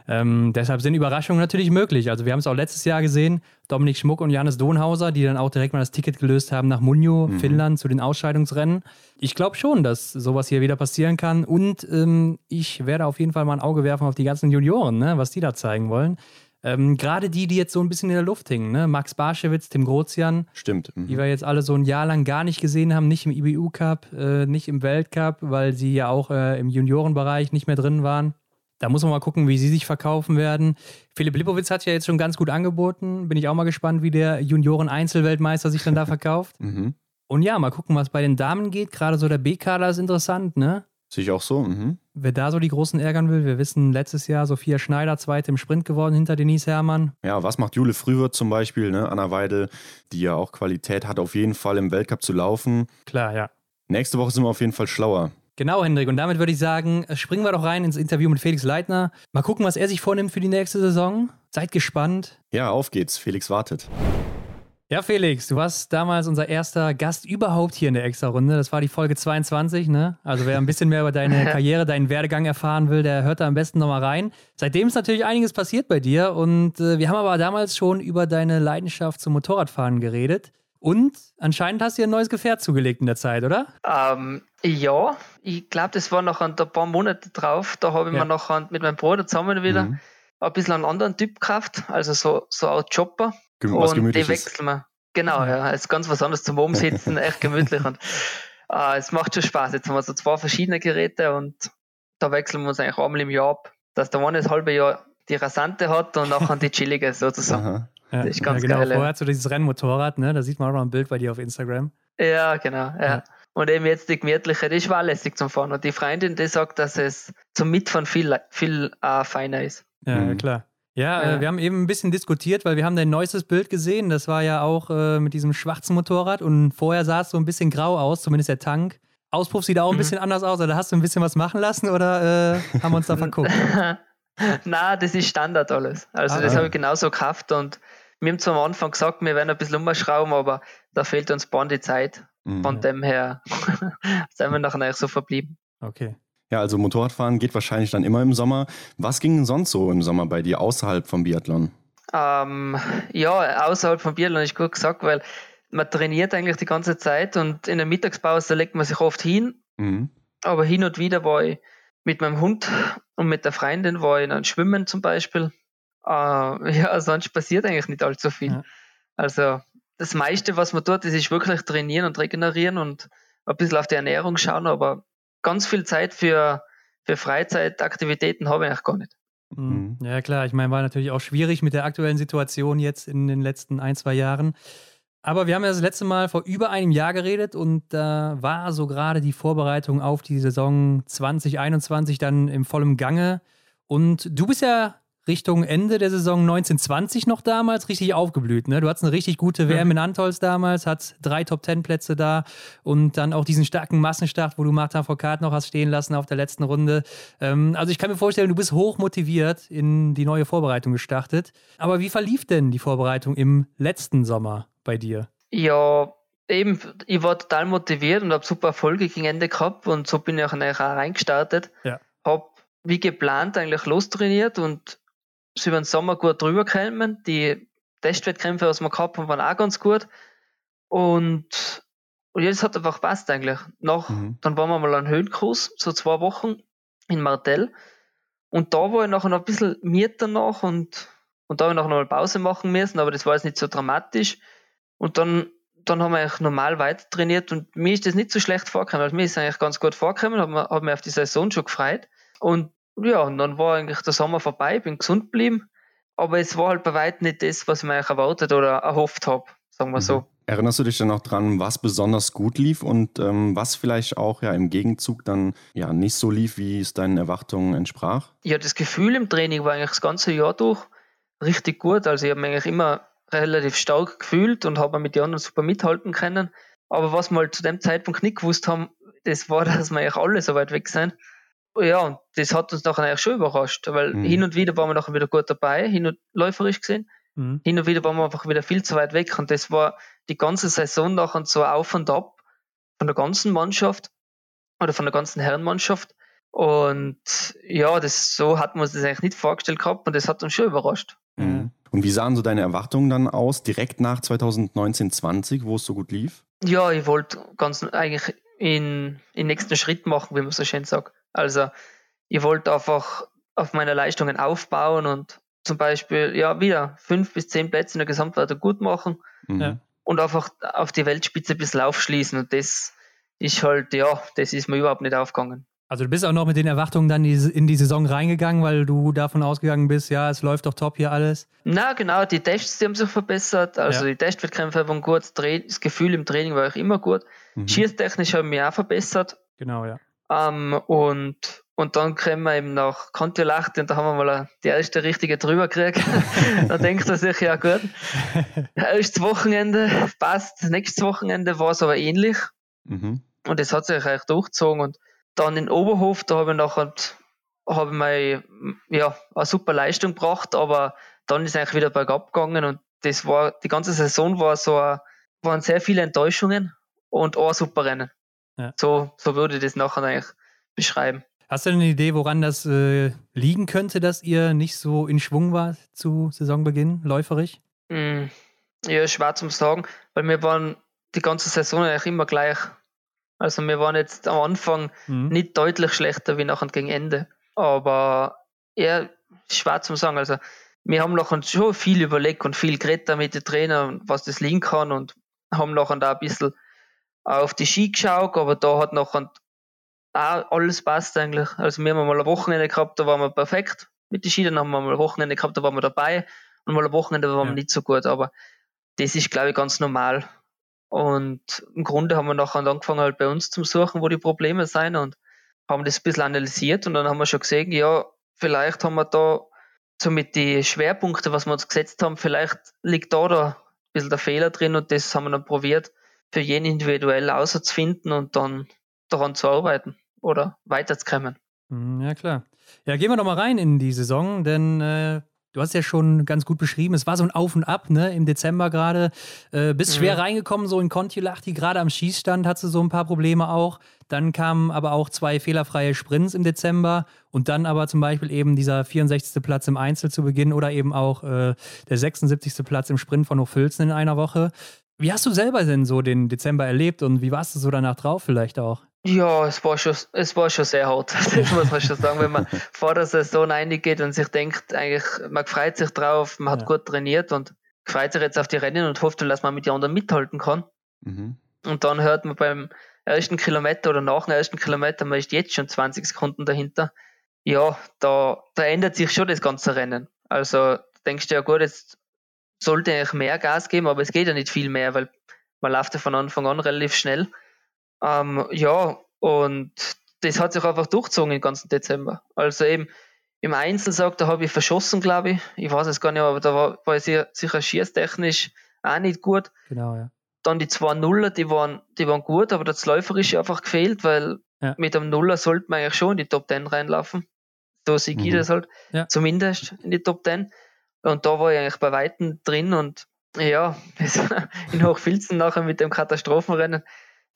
Ähm, deshalb sind Überraschungen natürlich möglich. Also wir haben es auch letztes Jahr gesehen, Dominik Schmuck und Johannes Donhauser, die dann auch direkt mal das Ticket gelöst haben nach Munio, mhm. Finnland, zu den Ausscheidungsrennen. Ich glaube schon, dass sowas hier wieder passieren kann. Und ähm, ich werde auf jeden Fall mal ein Auge werfen auf die ganzen Junioren, ne, was die da zeigen wollen. Ähm, Gerade die, die jetzt so ein bisschen in der Luft hingen, ne? Max Barschewitz, Tim Grozian. Stimmt. Mhm. Die wir jetzt alle so ein Jahr lang gar nicht gesehen haben, nicht im IBU Cup, äh, nicht im Weltcup, weil sie ja auch äh, im Juniorenbereich nicht mehr drin waren. Da muss man mal gucken, wie sie sich verkaufen werden. Philipp Lipowitz hat ja jetzt schon ganz gut angeboten. Bin ich auch mal gespannt, wie der Junioren-Einzelweltmeister sich dann da verkauft. Mhm. Und ja, mal gucken, was bei den Damen geht. Gerade so der B-Kader ist interessant, ne? Sehe ich auch so. Mhm. Wer da so die Großen ärgern will, wir wissen, letztes Jahr Sophia Schneider, zweite im Sprint geworden hinter Denise Herrmann. Ja, was macht Jule Frühwirt zum Beispiel, ne? Anna Weidel, die ja auch Qualität hat, auf jeden Fall im Weltcup zu laufen. Klar, ja. Nächste Woche sind wir auf jeden Fall schlauer. Genau, Hendrik. Und damit würde ich sagen, springen wir doch rein ins Interview mit Felix Leitner. Mal gucken, was er sich vornimmt für die nächste Saison. Seid gespannt. Ja, auf geht's. Felix wartet. Ja, Felix, du warst damals unser erster Gast überhaupt hier in der Extra-Runde. Das war die Folge 22, ne? Also wer ein bisschen mehr über deine Karriere, deinen Werdegang erfahren will, der hört da am besten nochmal rein. Seitdem ist natürlich einiges passiert bei dir und äh, wir haben aber damals schon über deine Leidenschaft zum Motorradfahren geredet. Und anscheinend hast du dir ein neues Gefährt zugelegt in der Zeit, oder? Ähm, ja, ich glaube, das war noch ein paar Monate drauf. Da habe ich ja. mir noch mit meinem Bruder zusammen wieder mhm. ein bisschen einen anderen Typ gekauft, also so, so ein Chopper. Was und die wechseln wir. Genau, ja. Es ist ganz was anderes zum Umsitzen, echt gemütlich. Und äh, es macht schon Spaß. Jetzt haben wir so zwei verschiedene Geräte und da wechseln wir uns eigentlich einmal im Jahr ab, dass der eine das halbe Jahr die rasante hat und nachher die chillige sozusagen. Ja, das ist ganz ja, genau. Geil, Vorher hast du dieses Rennmotorrad, ne? Da sieht man auch noch ein Bild bei dir auf Instagram. Ja, genau. Ja. ja. Und eben jetzt die gemütliche, die ist lässig zum Fahren. Und die Freundin, die sagt, dass es zum Mitfahren viel, viel äh, feiner ist. Ja, mhm. klar. Ja, äh, ja. Äh, wir haben eben ein bisschen diskutiert, weil wir haben dein neuestes Bild gesehen. Das war ja auch äh, mit diesem schwarzen Motorrad und vorher sah es so ein bisschen grau aus, zumindest der Tank. Auspuff sieht auch ein mhm. bisschen anders aus. Oder hast du ein bisschen was machen lassen oder äh, haben wir uns da verguckt? Na, das ist Standard alles. Also ah, das habe ich genauso gekauft und wir haben zwar am Anfang gesagt, wir werden ein bisschen umschrauben, aber da fehlt uns Bahn die Zeit. Mhm. Von dem her sind wir nachher so verblieben. Okay. Ja, also Motorradfahren geht wahrscheinlich dann immer im Sommer. Was ging denn sonst so im Sommer bei dir außerhalb vom Biathlon? Ähm, ja, außerhalb vom Biathlon ist gut gesagt, weil man trainiert eigentlich die ganze Zeit und in der Mittagspause legt man sich oft hin. Mhm. Aber hin und wieder war ich mit meinem Hund und mit der Freundin war ich dann schwimmen zum Beispiel. Äh, ja, sonst passiert eigentlich nicht allzu viel. Ja. Also das meiste, was man tut, ist wirklich trainieren und regenerieren und ein bisschen auf die Ernährung schauen, aber ganz viel Zeit für, für Freizeitaktivitäten habe ich eigentlich gar nicht. Mhm. Ja, klar. Ich meine, war natürlich auch schwierig mit der aktuellen Situation jetzt in den letzten ein, zwei Jahren. Aber wir haben ja das letzte Mal vor über einem Jahr geredet und da war so gerade die Vorbereitung auf die Saison 2021 dann im vollen Gange. Und du bist ja Richtung Ende der Saison 1920 noch damals richtig aufgeblüht. Ne? Du hattest eine richtig gute WM in Antolz damals, hat drei Top-10-Plätze da und dann auch diesen starken Massenstart, wo du Martin Foucault noch hast stehen lassen auf der letzten Runde. Ähm, also ich kann mir vorstellen, du bist hoch motiviert in die neue Vorbereitung gestartet. Aber wie verlief denn die Vorbereitung im letzten Sommer bei dir? Ja, eben, ich war total motiviert und habe super Erfolge gegen Ende gehabt und so bin ich auch reingestartet. Ja. Hab wie geplant eigentlich lostrainiert und sie über den Sommer gut drüber gekommen. Die Testwettkämpfe, was wir gehabt haben, waren auch ganz gut. Und, und jetzt hat einfach passt eigentlich. Nach, mhm. Dann waren wir mal an Höhenkurs, so zwei Wochen in Martell. Und da war ich nachher noch ein bisschen miert danach und, und da habe ich nachher noch mal Pause machen müssen, aber das war jetzt nicht so dramatisch. Und dann, dann haben wir eigentlich normal weiter trainiert und mir ist das nicht so schlecht vorgekommen. Also mir ist eigentlich ganz gut vorgekommen, habe hab mich auf die Saison schon gefreut. Und ja, und dann war eigentlich der Sommer vorbei, bin gesund geblieben. Aber es war halt bei weitem nicht das, was ich mir erwartet oder erhofft habe, sagen wir mhm. so. Erinnerst du dich dann noch dran, was besonders gut lief und ähm, was vielleicht auch ja im Gegenzug dann ja nicht so lief, wie es deinen Erwartungen entsprach? Ja, das Gefühl im Training war eigentlich das ganze Jahr durch richtig gut. Also ich habe mich eigentlich immer relativ stark gefühlt und habe mit den anderen super mithalten können. Aber was wir halt zu dem Zeitpunkt nicht gewusst haben, das war, dass wir eigentlich alle so weit weg sind ja, und das hat uns nachher eigentlich schon überrascht, weil mhm. hin und wieder waren wir nachher wieder gut dabei, hin und läuferisch gesehen. Mhm. Hin und wieder waren wir einfach wieder viel zu weit weg und das war die ganze Saison nachher so auf und ab von der ganzen Mannschaft oder von der ganzen Herrenmannschaft. Und ja, das, so hat man sich das eigentlich nicht vorgestellt gehabt und das hat uns schon überrascht. Mhm. Und wie sahen so deine Erwartungen dann aus, direkt nach 2019-20, wo es so gut lief? Ja, ich wollte ganz eigentlich in, in nächsten Schritt machen, wie man so schön sagt. Also ich wollte einfach auf meine Leistungen aufbauen und zum Beispiel ja wieder fünf bis zehn Plätze in der Gesamtwertung gut machen mhm. und einfach auf die Weltspitze ein bisschen aufschließen. Und das ist halt, ja, das ist mir überhaupt nicht aufgegangen. Also du bist auch noch mit den Erwartungen dann in die Saison reingegangen, weil du davon ausgegangen bist, ja, es läuft doch top hier alles. Na genau, die Tests, die haben sich verbessert. Also ja. die Testwettkämpfe waren gut, das Gefühl im Training war auch immer gut. Mhm. Schießtechnisch haben wir auch verbessert. Genau, ja. Ähm, und, und dann kommen wir eben nach Kontiolahti und da haben wir mal die erste richtige drüber gekriegt. da denkt er sich, ja gut, erstes Wochenende passt, nächstes Wochenende war es aber ähnlich. Mhm. Und es hat sich eigentlich durchgezogen und dann in Oberhof, da habe ich nachher habe ich mal, ja, eine super Leistung gebracht, aber dann ist eigentlich wieder bergab gegangen und das war, die ganze Saison war so, waren sehr viele Enttäuschungen und auch ein super Rennen. Ja. So, so würde ich das nachher eigentlich beschreiben. Hast du eine Idee, woran das äh, liegen könnte, dass ihr nicht so in Schwung wart zu Saisonbeginn, läuferig? Mm, ja, schwer zum sagen, weil wir waren die ganze Saison eigentlich immer gleich. Also wir waren jetzt am Anfang mhm. nicht deutlich schlechter wie nachher gegen Ende. Aber eher schwer zu sagen. Also wir haben nachher schon viel überlegt und viel geredet mit den Trainern, was das liegen kann und haben nachher da ein bisschen auf die Ski geschaut, aber da hat nachher auch alles passt eigentlich. Also wir haben mal ein Wochenende gehabt, da waren wir perfekt mit den Ski, dann haben wir mal ein Wochenende gehabt, da waren wir dabei und mal ein Wochenende waren ja. wir nicht so gut, aber das ist glaube ich ganz normal. Und im Grunde haben wir nachher angefangen halt bei uns zu suchen, wo die Probleme sind und haben das ein bisschen analysiert und dann haben wir schon gesehen, ja, vielleicht haben wir da so mit die Schwerpunkte, was wir uns gesetzt haben, vielleicht liegt da, da ein bisschen der Fehler drin und das haben wir dann probiert, für jeden individuell auszufinden und dann daran zu arbeiten oder weiterzukommen. Hm, ja, klar. Ja, gehen wir doch mal rein in die Saison, denn äh, Du hast ja schon ganz gut beschrieben, es war so ein Auf und Ab, ne, im Dezember gerade. Äh, bist mhm. schwer reingekommen, so in Kontiolahti, gerade am Schießstand hattest du so ein paar Probleme auch. Dann kamen aber auch zwei fehlerfreie Sprints im Dezember und dann aber zum Beispiel eben dieser 64. Platz im Einzel zu Beginn oder eben auch äh, der 76. Platz im Sprint von Hochfilzen in einer Woche. Wie hast du selber denn so den Dezember erlebt und wie warst du so danach drauf vielleicht auch? Ja, es war schon, es war schon sehr hart. Das muss man schon sagen, wenn man vor der Saison reingeht und sich denkt, eigentlich, man freut sich drauf, man hat ja. gut trainiert und freut sich jetzt auf die Rennen und hofft, dass man mit den anderen mithalten kann. Mhm. Und dann hört man beim ersten Kilometer oder nach dem ersten Kilometer, man ist jetzt schon 20 Sekunden dahinter. Ja, da, da ändert sich schon das ganze Rennen. Also denkst du ja gut, jetzt sollte eigentlich mehr Gas geben, aber es geht ja nicht viel mehr, weil man läuft ja von Anfang an relativ schnell. Ähm, ja, und das hat sich einfach durchgezogen im ganzen Dezember. Also eben im Einzelsack, da habe ich verschossen, glaube ich. Ich weiß es gar nicht, aber da war, war ich sicher schießtechnisch auch nicht gut. Genau, ja. Dann die zwei Nuller, die waren, die waren gut, aber das Läuferische einfach gefehlt, weil ja. mit einem Nuller sollte man eigentlich schon in die Top 10 reinlaufen. So sehe ich mhm. das halt. Ja. Zumindest in die Top 10. Und da war ich eigentlich bei Weitem drin und ja, in Hochfilzen nachher mit dem Katastrophenrennen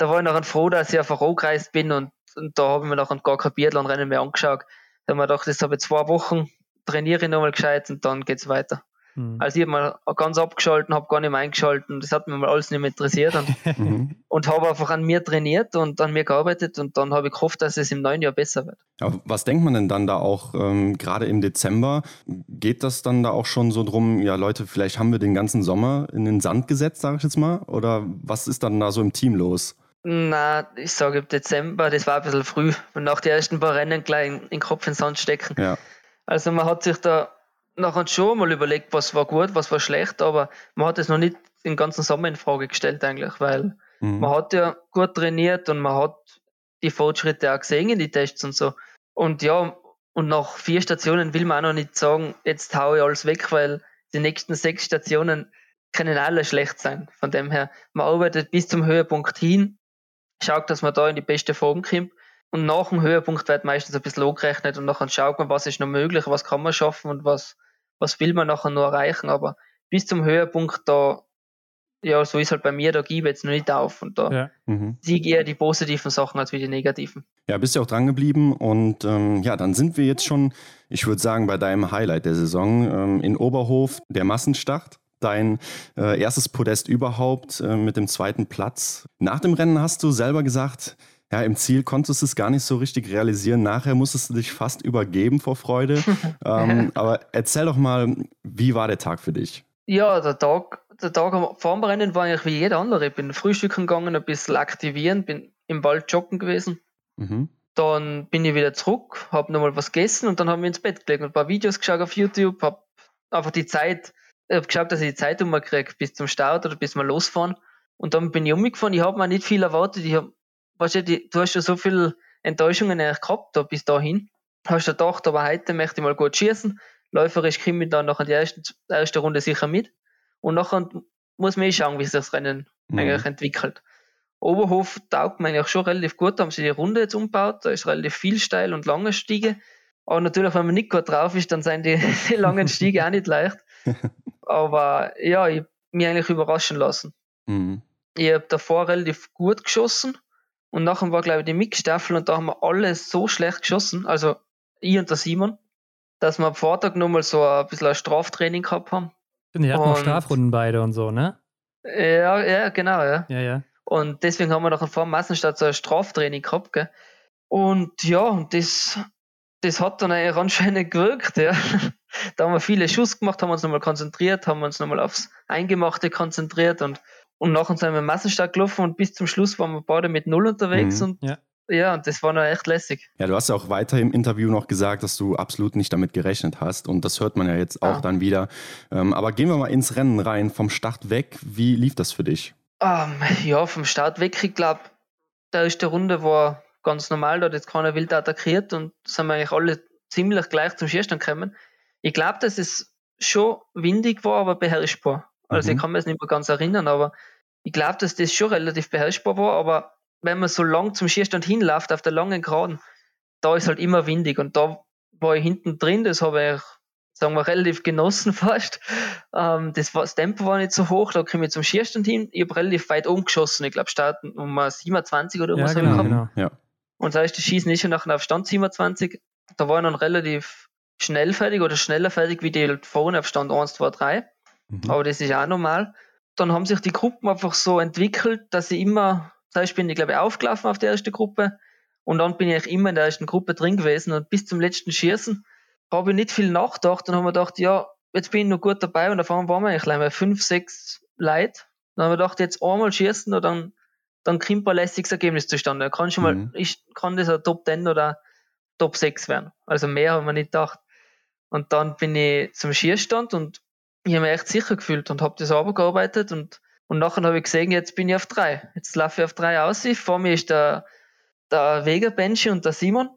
da war ich nachher froh, dass ich einfach angereist bin und, und da habe ich mir nachher gar kein Biathlon-Rennen mehr angeschaut. Da habe ich mir gedacht, das habe ich zwei Wochen, trainiere ich nochmal gescheit und dann geht's weiter. Mhm. Also ich habe mal ganz abgeschalten, habe gar nicht mehr eingeschalten, das hat mir mal alles nicht mehr interessiert und, mhm. und habe einfach an mir trainiert und an mir gearbeitet und dann habe ich gehofft, dass es im neuen Jahr besser wird. Aber was denkt man denn dann da auch, ähm, gerade im Dezember, geht das dann da auch schon so drum, ja Leute, vielleicht haben wir den ganzen Sommer in den Sand gesetzt, sage ich jetzt mal, oder was ist dann da so im Team los? Na, ich sage im Dezember, das war ein bisschen früh. Und nach den ersten paar Rennen gleich in, den Kopf in den Sand stecken. Ja. Also man hat sich da nachher schon mal überlegt, was war gut, was war schlecht, aber man hat es noch nicht den ganzen Sommer in Frage gestellt eigentlich, weil mhm. man hat ja gut trainiert und man hat die Fortschritte auch gesehen in die Tests und so. Und ja, und nach vier Stationen will man auch noch nicht sagen, jetzt haue ich alles weg, weil die nächsten sechs Stationen können alle schlecht sein. Von dem her, man arbeitet bis zum Höhepunkt hin schaut, dass man da in die beste Form kommt. Und nach dem Höhepunkt wird meistens ein bisschen angerechnet und nachher schaut man, was ist noch möglich, was kann man schaffen und was, was will man nachher noch erreichen. Aber bis zum Höhepunkt, da, ja, so ist halt bei mir, da gebe ich jetzt noch nicht auf und da ja. mhm. siege eher die positiven Sachen als wie die negativen. Ja, bist ja auch dran geblieben und ähm, ja, dann sind wir jetzt schon, ich würde sagen, bei deinem Highlight der Saison ähm, in Oberhof, der Massenstart. Dein äh, erstes Podest überhaupt äh, mit dem zweiten Platz. Nach dem Rennen hast du selber gesagt, ja, im Ziel konntest du es gar nicht so richtig realisieren. Nachher musstest du dich fast übergeben vor Freude. ähm, aber erzähl doch mal, wie war der Tag für dich? Ja, der Tag, der Tag am Farmrennen war eigentlich wie jeder andere. Ich bin frühstücken gegangen, ein bisschen aktivieren, bin im Wald joggen gewesen. Mhm. Dann bin ich wieder zurück, habe nochmal was gegessen und dann haben wir ins Bett gelegt und ein paar Videos geschaut auf YouTube, habe einfach die Zeit, habe geschaut, dass ich die Zeit umkriege bis zum Start oder bis wir losfahren. Und dann bin ich umgefahren. Ich habe mir nicht viel erwartet. Ich habe, weißt du, die, du hast ja so viele Enttäuschungen gehabt da bis dahin. Hast du gedacht, aber heute möchte ich mal gut schießen. Läuferisch komme ich dann nach der ersten, ersten Runde sicher mit. Und nachher muss man eh schauen, wie sich das Rennen mhm. eigentlich entwickelt. Oberhof taugt mir eigentlich schon relativ gut, da haben sie die Runde jetzt umgebaut, da ist relativ viel steil und lange Stiege. Aber natürlich, wenn man nicht gut drauf ist, dann sind die, die langen Stiege auch nicht leicht. Aber ja, ich mich eigentlich überraschen lassen. Mhm. Ich habe davor relativ gut geschossen und nachher war, glaube ich, die Mixstaffel und da haben wir alle so schlecht geschossen, also ich und der Simon, dass wir am Vortag nochmal so ein bisschen ein Straftraining gehabt haben. Die hatten noch Strafrunden beide und so, ne? Ja, ja, genau, ja. Ja, ja. Und deswegen haben wir nachher vor dem Massenstart so ein Straftraining gehabt, gell? Und ja, und das, das hat dann eigentlich anscheinend gewirkt, ja. Da haben wir viele Schuss gemacht, haben uns nochmal konzentriert, haben uns nochmal aufs Eingemachte konzentriert und, und nachher sind wir im Massenstart gelaufen und bis zum Schluss waren wir beide mit Null unterwegs mhm, und ja. Ja, und das war noch echt lässig. Ja, du hast ja auch weiter im Interview noch gesagt, dass du absolut nicht damit gerechnet hast. Und das hört man ja jetzt auch ah. dann wieder. Ähm, aber gehen wir mal ins Rennen rein, vom Start weg. Wie lief das für dich? Um, ähm, ja, vom Start weg, ich glaube, der erste Runde war ganz normal, da hat jetzt keiner wild attackiert und sind wir eigentlich alle ziemlich gleich zum Schierstand gekommen. Ich glaube, dass es schon windig war, aber beherrschbar. Also mhm. ich kann mich nicht mehr ganz erinnern, aber ich glaube, dass das schon relativ beherrschbar war, aber wenn man so lang zum Schierstand hinläuft, auf der langen Geraden, da ist halt immer windig und da war ich hinten drin, das habe ich, sagen wir, relativ genossen fast. Ähm, das, war, das Tempo war nicht so hoch, da komme ich zum Schierstand hin, ich habe relativ weit umgeschossen, ich glaube, starten um 27 oder irgendwas ja, genau, genau. Ja. Und das heißt, die Schießen ist schon nachher auf Stand 27, da war ich dann relativ schnell fertig oder schneller fertig wie die vorne auf Stand 1, 2, 3. Mhm. Aber das ist auch normal. Dann haben sich die Gruppen einfach so entwickelt, dass sie immer heißt, bin ich, glaube ich, aufgelaufen auf die erste Gruppe und dann bin ich immer in der ersten Gruppe drin gewesen und bis zum letzten Schießen habe ich nicht viel nachgedacht und habe mir gedacht, ja, jetzt bin ich noch gut dabei und auf einmal waren wir eigentlich mal fünf, sechs Leute. Dann habe ich gedacht, jetzt einmal schießen und dann, dann kommt ein lässiges Ergebnis zustande. Da kann schon mhm. mal, ich kann das ein Top 10 oder Top 6 werden. Also mehr haben wir nicht gedacht. Und dann bin ich zum Schießstand und ich habe mich echt sicher gefühlt und habe das gearbeitet und und nachher habe ich gesehen, jetzt bin ich auf drei. Jetzt laufe ich auf drei aus. Vor mir ist der, der Vega Benchi und der Simon.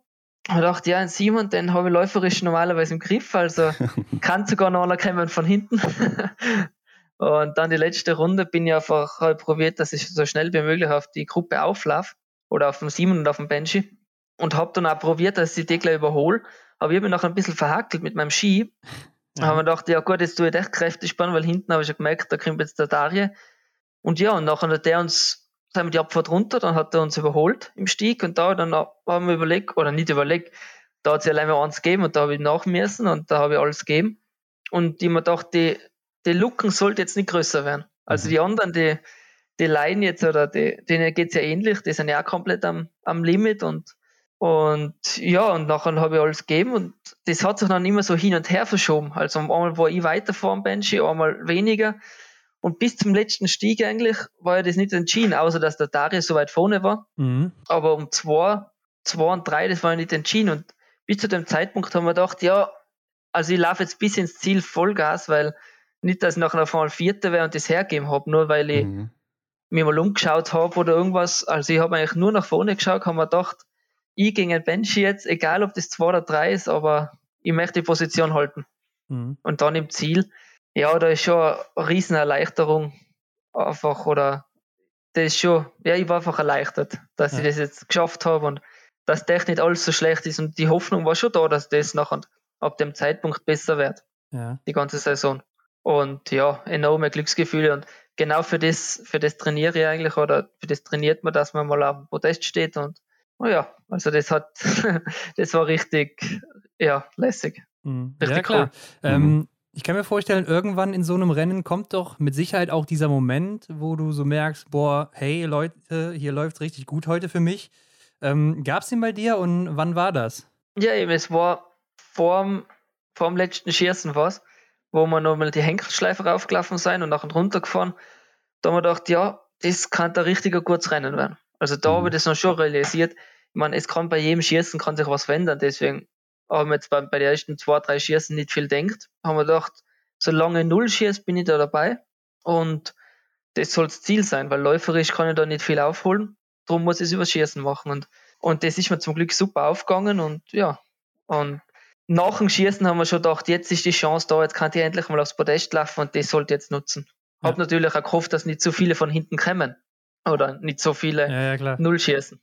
Und ich dachte, ja, ein Simon, den habe ich läuferisch normalerweise im Griff, also kann sogar noch einer kommen von hinten. und dann die letzte Runde bin ich einfach halt probiert, dass ich so schnell wie möglich auf die Gruppe auflaufe oder auf den Simon und auf den Benji und habe dann auch probiert, dass ich die gleich überhole. Aber ich habe mich nachher ein bisschen verhackelt mit meinem Ski. Ja. Haben wir gedacht, ja gut, jetzt tue ich echt kräftig spannen, weil hinten habe ich schon gemerkt, da kommt jetzt der Darie. Und ja, und nachher hat der uns, sind wir die Abfahrt runter, dann hat er uns überholt im Stieg und da dann haben wir überlegt, oder nicht überlegt, da hat es ja allein mal eins gegeben und da habe ich nachmessen und da habe ich alles gegeben. Und ich mir gedacht, die, die Lücken sollte jetzt nicht größer werden. Also mhm. die anderen, die, die Laien jetzt oder die, denen geht es ja ähnlich, die sind ja auch komplett am, am Limit und, und ja, und nachher habe ich alles gegeben und das hat sich dann immer so hin und her verschoben. Also einmal war ich weiter vor dem Benji, einmal weniger. Und bis zum letzten Stieg eigentlich war ja das nicht entschieden, außer dass der Darius so weit vorne war. Mhm. Aber um zwei, zwei und drei, das war ja nicht entschieden. Und bis zu dem Zeitpunkt haben wir gedacht, ja, also ich laufe jetzt bis ins Ziel Vollgas, weil nicht, dass ich nachher auf einmal Vierter wäre und das hergeben habe, nur weil ich mhm. mir mal umgeschaut habe oder irgendwas. Also ich habe eigentlich nur nach vorne geschaut, habe mir gedacht, ich gegen ein Bench jetzt, egal ob das zwei oder drei ist, aber ich möchte die Position halten. Mhm. Und dann im Ziel ja, da ist schon eine Riesenerleichterung einfach oder das ist schon, ja, ich war einfach erleichtert, dass ja. ich das jetzt geschafft habe und dass das nicht alles so schlecht ist und die Hoffnung war schon da, dass das nachher ab dem Zeitpunkt besser wird. Ja. Die ganze Saison. Und ja, enorme Glücksgefühle und genau für das, für das trainiere ich eigentlich oder für das trainiert man, dass man mal auf dem Podest steht und oh ja, also das hat, das war richtig, ja, lässig. Mhm. Richtig ja, klar. Cool. Ähm, mhm. Ich kann mir vorstellen, irgendwann in so einem Rennen kommt doch mit Sicherheit auch dieser Moment, wo du so merkst, boah, hey Leute, hier läuft richtig gut heute für mich. Ähm, Gab es den bei dir und wann war das? Ja, eben, es war vorm, vorm letzten Schießen was, wo wir nochmal die Henkelschleife raufgelaufen sein und nachher runtergefahren. Da haben wir gedacht, ja, das kann ein gutes Rennen werden. Also da mhm. habe ich das noch schon realisiert. Ich meine, es kann bei jedem Schießen kann sich was verändern, deswegen haben wir jetzt bei, bei den ersten zwei, drei Schießen nicht viel denkt. Haben wir gedacht, solange Null schießt, bin ich da dabei. Und das soll das Ziel sein, weil läuferisch kann ich da nicht viel aufholen. Darum muss ich es über Schießen machen. Und, und das ist mir zum Glück super aufgegangen. Und ja, und nach dem Schießen haben wir schon gedacht, jetzt ist die Chance da, jetzt kann ich endlich mal aufs Podest laufen und das sollte jetzt nutzen. Ja. Hab natürlich auch gehofft, dass nicht so viele von hinten kommen. Oder nicht so viele ja, ja, Null schießen.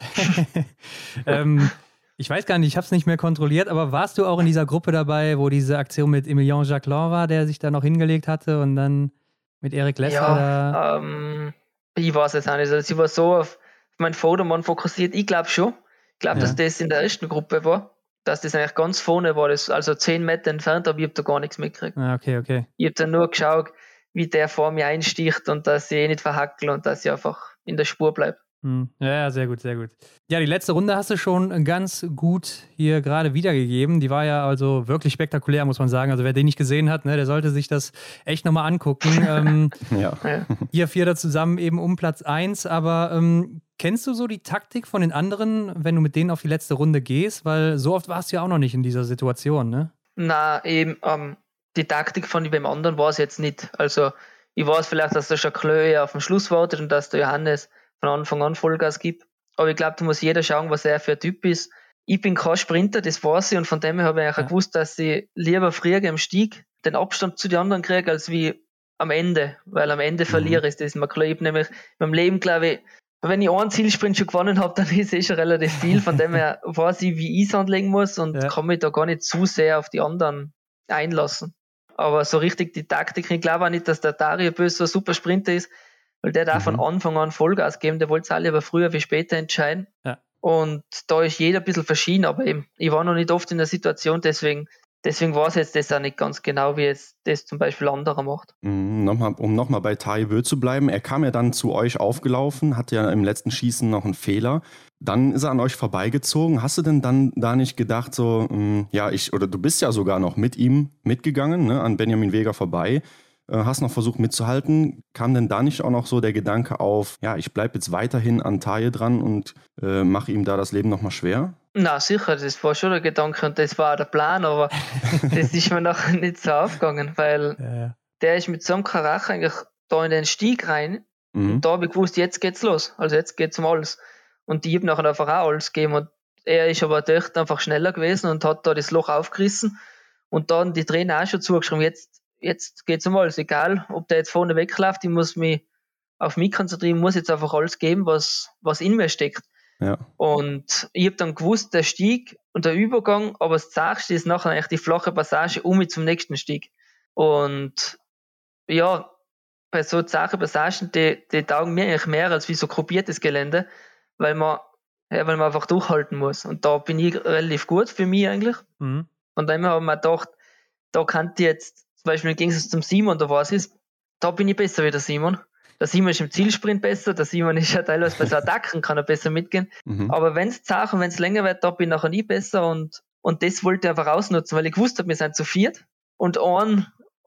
ähm, ich weiß gar nicht, ich habe es nicht mehr kontrolliert, aber warst du auch in dieser Gruppe dabei, wo diese Aktion mit Emilien Jacquelin war, der sich da noch hingelegt hatte und dann mit Eric Lesser ja? Ähm, ich weiß es auch nicht. Also sie war so auf meinen Vordermann fokussiert. Ich glaube schon. Ich glaube, ja. dass das in der ersten Gruppe war. Dass das eigentlich ganz vorne war, das, also zehn Meter entfernt, aber ich habe da gar nichts mitgekriegt. Ah, okay, okay. Ich habe dann nur geschaut, wie der vor mir einsticht und dass ich eh nicht verhackel und dass ich einfach in der Spur bleibe. Hm. Ja, sehr gut, sehr gut. Ja, die letzte Runde hast du schon ganz gut hier gerade wiedergegeben. Die war ja also wirklich spektakulär, muss man sagen. Also wer den nicht gesehen hat, ne, der sollte sich das echt nochmal angucken. ähm, ja. Ihr Vierter zusammen eben um Platz 1. Aber ähm, kennst du so die Taktik von den anderen, wenn du mit denen auf die letzte Runde gehst? Weil so oft warst du ja auch noch nicht in dieser Situation, ne? Na, eben, ähm, die Taktik von dem anderen war es jetzt nicht. Also ich weiß vielleicht, dass der Jacques auf dem Schluss wartet und dass der Johannes von Anfang an Vollgas gibt. Aber ich glaube, da muss jeder schauen, was er für ein Typ ist. Ich bin kein Sprinter, das weiß ich, und von dem her habe ich ja. gewusst, dass ich lieber früher am Stieg den Abstand zu den anderen kriege, als wie am Ende. Weil am Ende mhm. verliere ich das. Man ich nämlich beim Leben, glaube ich, wenn ich einen Zielsprint schon gewonnen habe, dann ist es schon relativ viel. Von dem her weiß ich, wie ich es anlegen muss und ja. kann mich da gar nicht zu sehr auf die anderen einlassen. Aber so richtig die Taktik, ich glaube auch nicht, dass der Dario Bös so ein super Sprinter ist. Weil der darf mhm. von Anfang an Vollgas geben, der wollte es alle aber früher wie später entscheiden. Ja. Und da ist jeder ein bisschen verschieden, aber eben, ich war noch nicht oft in der Situation, deswegen, deswegen weiß jetzt das auch nicht ganz genau, wie jetzt das zum Beispiel anderer macht. Mhm, nochmal, um nochmal bei Tai Wö zu bleiben, er kam ja dann zu euch aufgelaufen, hatte ja im letzten Schießen noch einen Fehler. Dann ist er an euch vorbeigezogen. Hast du denn dann da nicht gedacht, so, mh, mm, ja, ich, oder du bist ja sogar noch mit ihm mitgegangen, ne, an Benjamin Weger vorbei? Äh, hast noch versucht mitzuhalten. Kam denn da nicht auch noch so der Gedanke auf, ja, ich bleibe jetzt weiterhin an Taye dran und äh, mache ihm da das Leben nochmal schwer? Na sicher, das war schon der Gedanke und das war der Plan, aber das ist mir noch nicht so aufgegangen, weil ja. der ist mit so einem Charakter eigentlich da in den Stieg rein mhm. und da habe ich gewusst, jetzt geht's los, also jetzt geht's um alles. Und die habe nachher einfach auch alles gegeben und er ist aber dort einfach schneller gewesen und hat da das Loch aufgerissen und dann die Trainer auch schon zugeschrieben, jetzt jetzt geht's um alles, egal, ob der jetzt vorne wegläuft, ich muss mich auf mich konzentrieren, muss jetzt einfach alles geben, was, was in mir steckt. Ja. Und ich habe dann gewusst, der Stieg und der Übergang, aber das Zagste ist nachher eigentlich die flache Passage um mich zum nächsten Stieg. Und ja, bei so zachen Passagen, die, die taugen mir eigentlich mehr als wie so gruppiertes Gelände, weil man, ja, weil man einfach durchhalten muss. Und da bin ich relativ gut für mich eigentlich. Mhm. Von dem her haben wir gedacht, da kann ich jetzt zum Beispiel im Gegensatz zum Simon, da war es ist, da bin ich besser wie der Simon. Der Simon ist im Zielsprint besser, der Simon ist ja teilweise bei so Attacken, kann er besser mitgehen. Mhm. Aber wenn es zart und wenn es länger wird, da bin ich nachher nie besser und, und das wollte ich einfach ausnutzen, weil ich gewusst habe, wir sind zu viert und ein,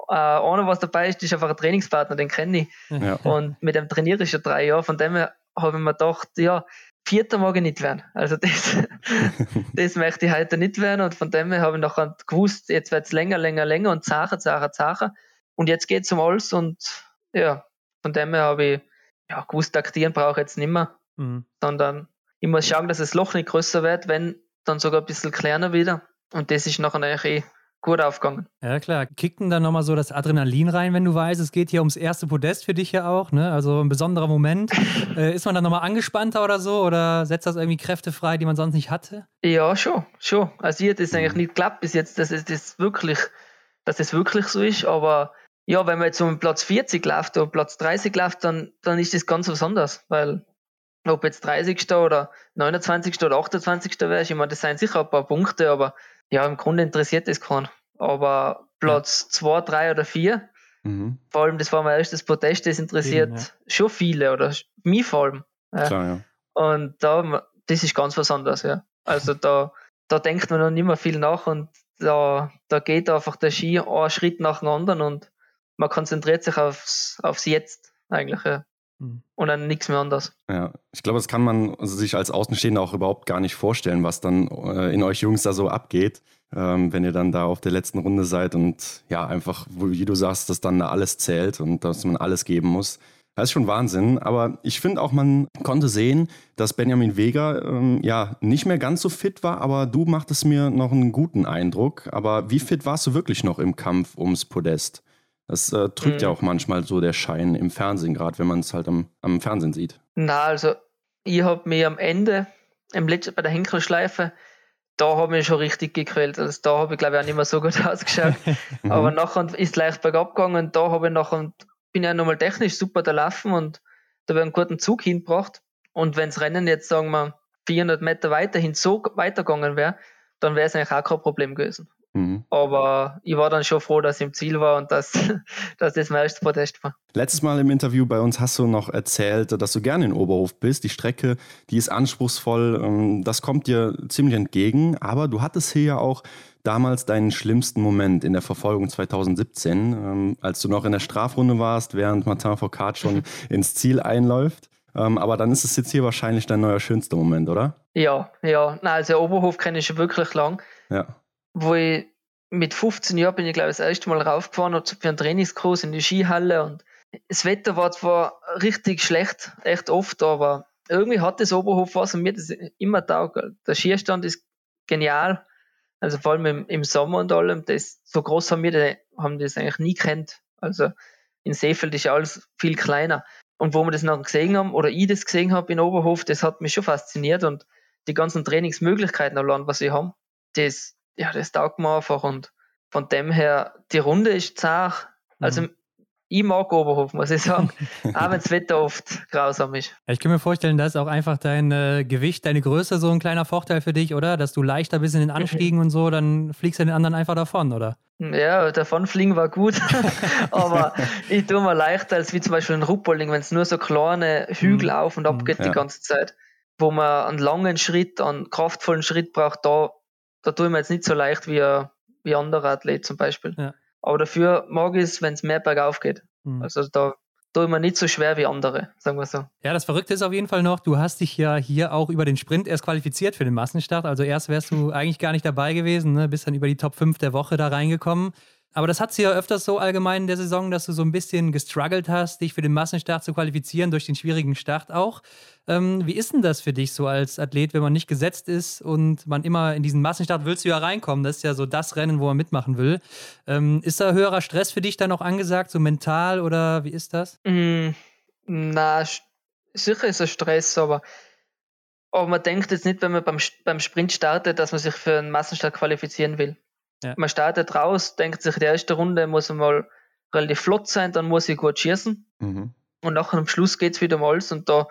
äh, einer, was dabei ist, ist einfach ein Trainingspartner, den kenne ich. Ja. Und mit dem trainiere ich schon drei Jahre, von dem her habe ich mir gedacht, ja, Vierter mag ich nicht werden. Also das, das möchte ich heute nicht werden und von dem her habe ich nachher gewusst, jetzt wird es länger, länger, länger und zacher, zacher, zacher und jetzt geht es um alles und ja, von dem her habe ich ja, gewusst, taktieren brauche ich jetzt nicht mehr, mhm. sondern ich muss schauen, dass das Loch nicht größer wird, wenn dann sogar ein bisschen kleiner wieder und das ist nachher eigentlich eh gut aufgegangen. Ja, klar. Kickt denn dann nochmal so das Adrenalin rein, wenn du weißt, es geht hier ums erste Podest für dich ja auch, ne? Also ein besonderer Moment. äh, ist man dann nochmal angespannter oder so? Oder setzt das irgendwie Kräfte frei, die man sonst nicht hatte? Ja, schon, schon. Also hier hat es eigentlich nicht geklappt bis jetzt, dass es das wirklich, dass es wirklich so ist, aber ja, wenn man jetzt um Platz 40 läuft oder Platz 30 läuft, dann, dann ist das ganz was anderes, weil ob jetzt 30. oder 29. oder 28. wäre, ich meine, das seien sicher ein paar Punkte, aber ja, im Grunde interessiert das keinen. Aber Platz 2, ja. 3 oder 4, mhm. vor allem, das war mein erstes Protest, das interessiert Eben, ja. schon viele oder mich vor allem. Ja. Klar, ja. Und da, das ist ganz was anderes, ja. Also da, da denkt man noch nicht mehr viel nach und da, da geht einfach der Ski einen Schritt nach dem anderen und man konzentriert sich aufs, aufs Jetzt eigentlich, ja. Mhm. Und dann nichts mehr anders. Ja, ich glaube, das kann man sich als Außenstehender auch überhaupt gar nicht vorstellen, was dann äh, in euch Jungs da so abgeht, ähm, wenn ihr dann da auf der letzten Runde seid und ja, einfach, wie du sagst, dass dann da alles zählt und dass man alles geben muss. Das ist schon Wahnsinn, aber ich finde auch, man konnte sehen, dass Benjamin Vega ähm, ja nicht mehr ganz so fit war, aber du machtest mir noch einen guten Eindruck. Aber wie fit warst du wirklich noch im Kampf ums Podest? Das äh, trügt mhm. ja auch manchmal so der Schein im Fernsehen, gerade wenn man es halt am, am Fernsehen sieht. Na, also ich habe mir am Ende, im letzten, bei der Henkelschleife, da habe ich schon richtig gequält. Also da habe ich glaube ich auch nicht mehr so gut ausgeschaut. Mhm. Aber nachher ist es leicht bergab gegangen und da habe ich nachher, bin ja nochmal technisch super da laufen und da habe ich einen guten Zug hingebracht. Und wenn das Rennen jetzt, sagen wir, 400 Meter weiterhin so weitergegangen wäre, dann wäre es eigentlich auch kein Problem gewesen. Mhm. Aber ich war dann schon froh, dass ich im Ziel war und dass, dass das mein erstes Protest war. Letztes Mal im Interview bei uns hast du noch erzählt, dass du gerne in Oberhof bist. Die Strecke, die ist anspruchsvoll, ähm, das kommt dir ziemlich entgegen. Aber du hattest hier ja auch damals deinen schlimmsten Moment in der Verfolgung 2017, ähm, als du noch in der Strafrunde warst, während Martin Foucault schon ins Ziel einläuft. Ähm, aber dann ist es jetzt hier wahrscheinlich dein neuer schönster Moment, oder? Ja, ja. Nein, also Oberhof kenne ich schon wirklich lang. Ja wo ich mit 15 Jahren bin ich, glaube ich, das erste Mal raufgefahren für einen Trainingskurs in die Skihalle und das Wetter war zwar richtig schlecht, echt oft, aber irgendwie hat das Oberhof was und mir das immer taugt. Der Skierstand ist genial, also vor allem im, im Sommer und allem, das, so groß haben wir das, haben das eigentlich nie kennt. Also in Seefeld ist alles viel kleiner. Und wo wir das noch gesehen haben, oder ich das gesehen habe in Oberhof, das hat mich schon fasziniert und die ganzen Trainingsmöglichkeiten allein, was sie haben, das, ja, das taugt mir einfach und von dem her, die Runde ist zart. Also mhm. ich mag Oberhof, muss ich sagen, auch wenn das Wetter oft grausam ist. Ich kann mir vorstellen, dass auch einfach dein äh, Gewicht, deine Größe so ein kleiner Vorteil für dich, oder? Dass du leichter bist in den Anstiegen und so, dann fliegst du den anderen einfach davon, oder? Ja, davonfliegen war gut, aber ich tue mir leichter als wie zum Beispiel ein Ruppolding, wenn es nur so kleine Hügel mhm. auf und ab mhm. geht ja. die ganze Zeit, wo man einen langen Schritt, einen kraftvollen Schritt braucht, da da tue ich mir jetzt nicht so leicht wie, wie andere Athlet zum Beispiel. Ja. Aber dafür mag ich es, wenn es mehr bergauf geht. Mhm. Also da tue ich mir nicht so schwer wie andere, sagen wir so. Ja, das Verrückte ist auf jeden Fall noch, du hast dich ja hier auch über den Sprint erst qualifiziert für den Massenstart. Also erst wärst du eigentlich gar nicht dabei gewesen, ne? bist dann über die Top 5 der Woche da reingekommen. Aber das hat sie ja öfters so allgemein in der Saison, dass du so ein bisschen gestruggelt hast, dich für den Massenstart zu qualifizieren, durch den schwierigen Start auch. Ähm, wie ist denn das für dich so als Athlet, wenn man nicht gesetzt ist und man immer in diesen Massenstart willst du ja reinkommen? Das ist ja so das Rennen, wo man mitmachen will. Ähm, ist da höherer Stress für dich dann auch angesagt, so mental oder wie ist das? Mm, na, sicher ist es Stress, aber, aber man denkt jetzt nicht, wenn man beim, beim Sprint startet, dass man sich für einen Massenstart qualifizieren will. Ja. Man startet raus, denkt sich, die erste Runde muss mal relativ flott sein, dann muss ich gut schießen. Mhm. Und nachher am Schluss geht es wieder mal alles und da,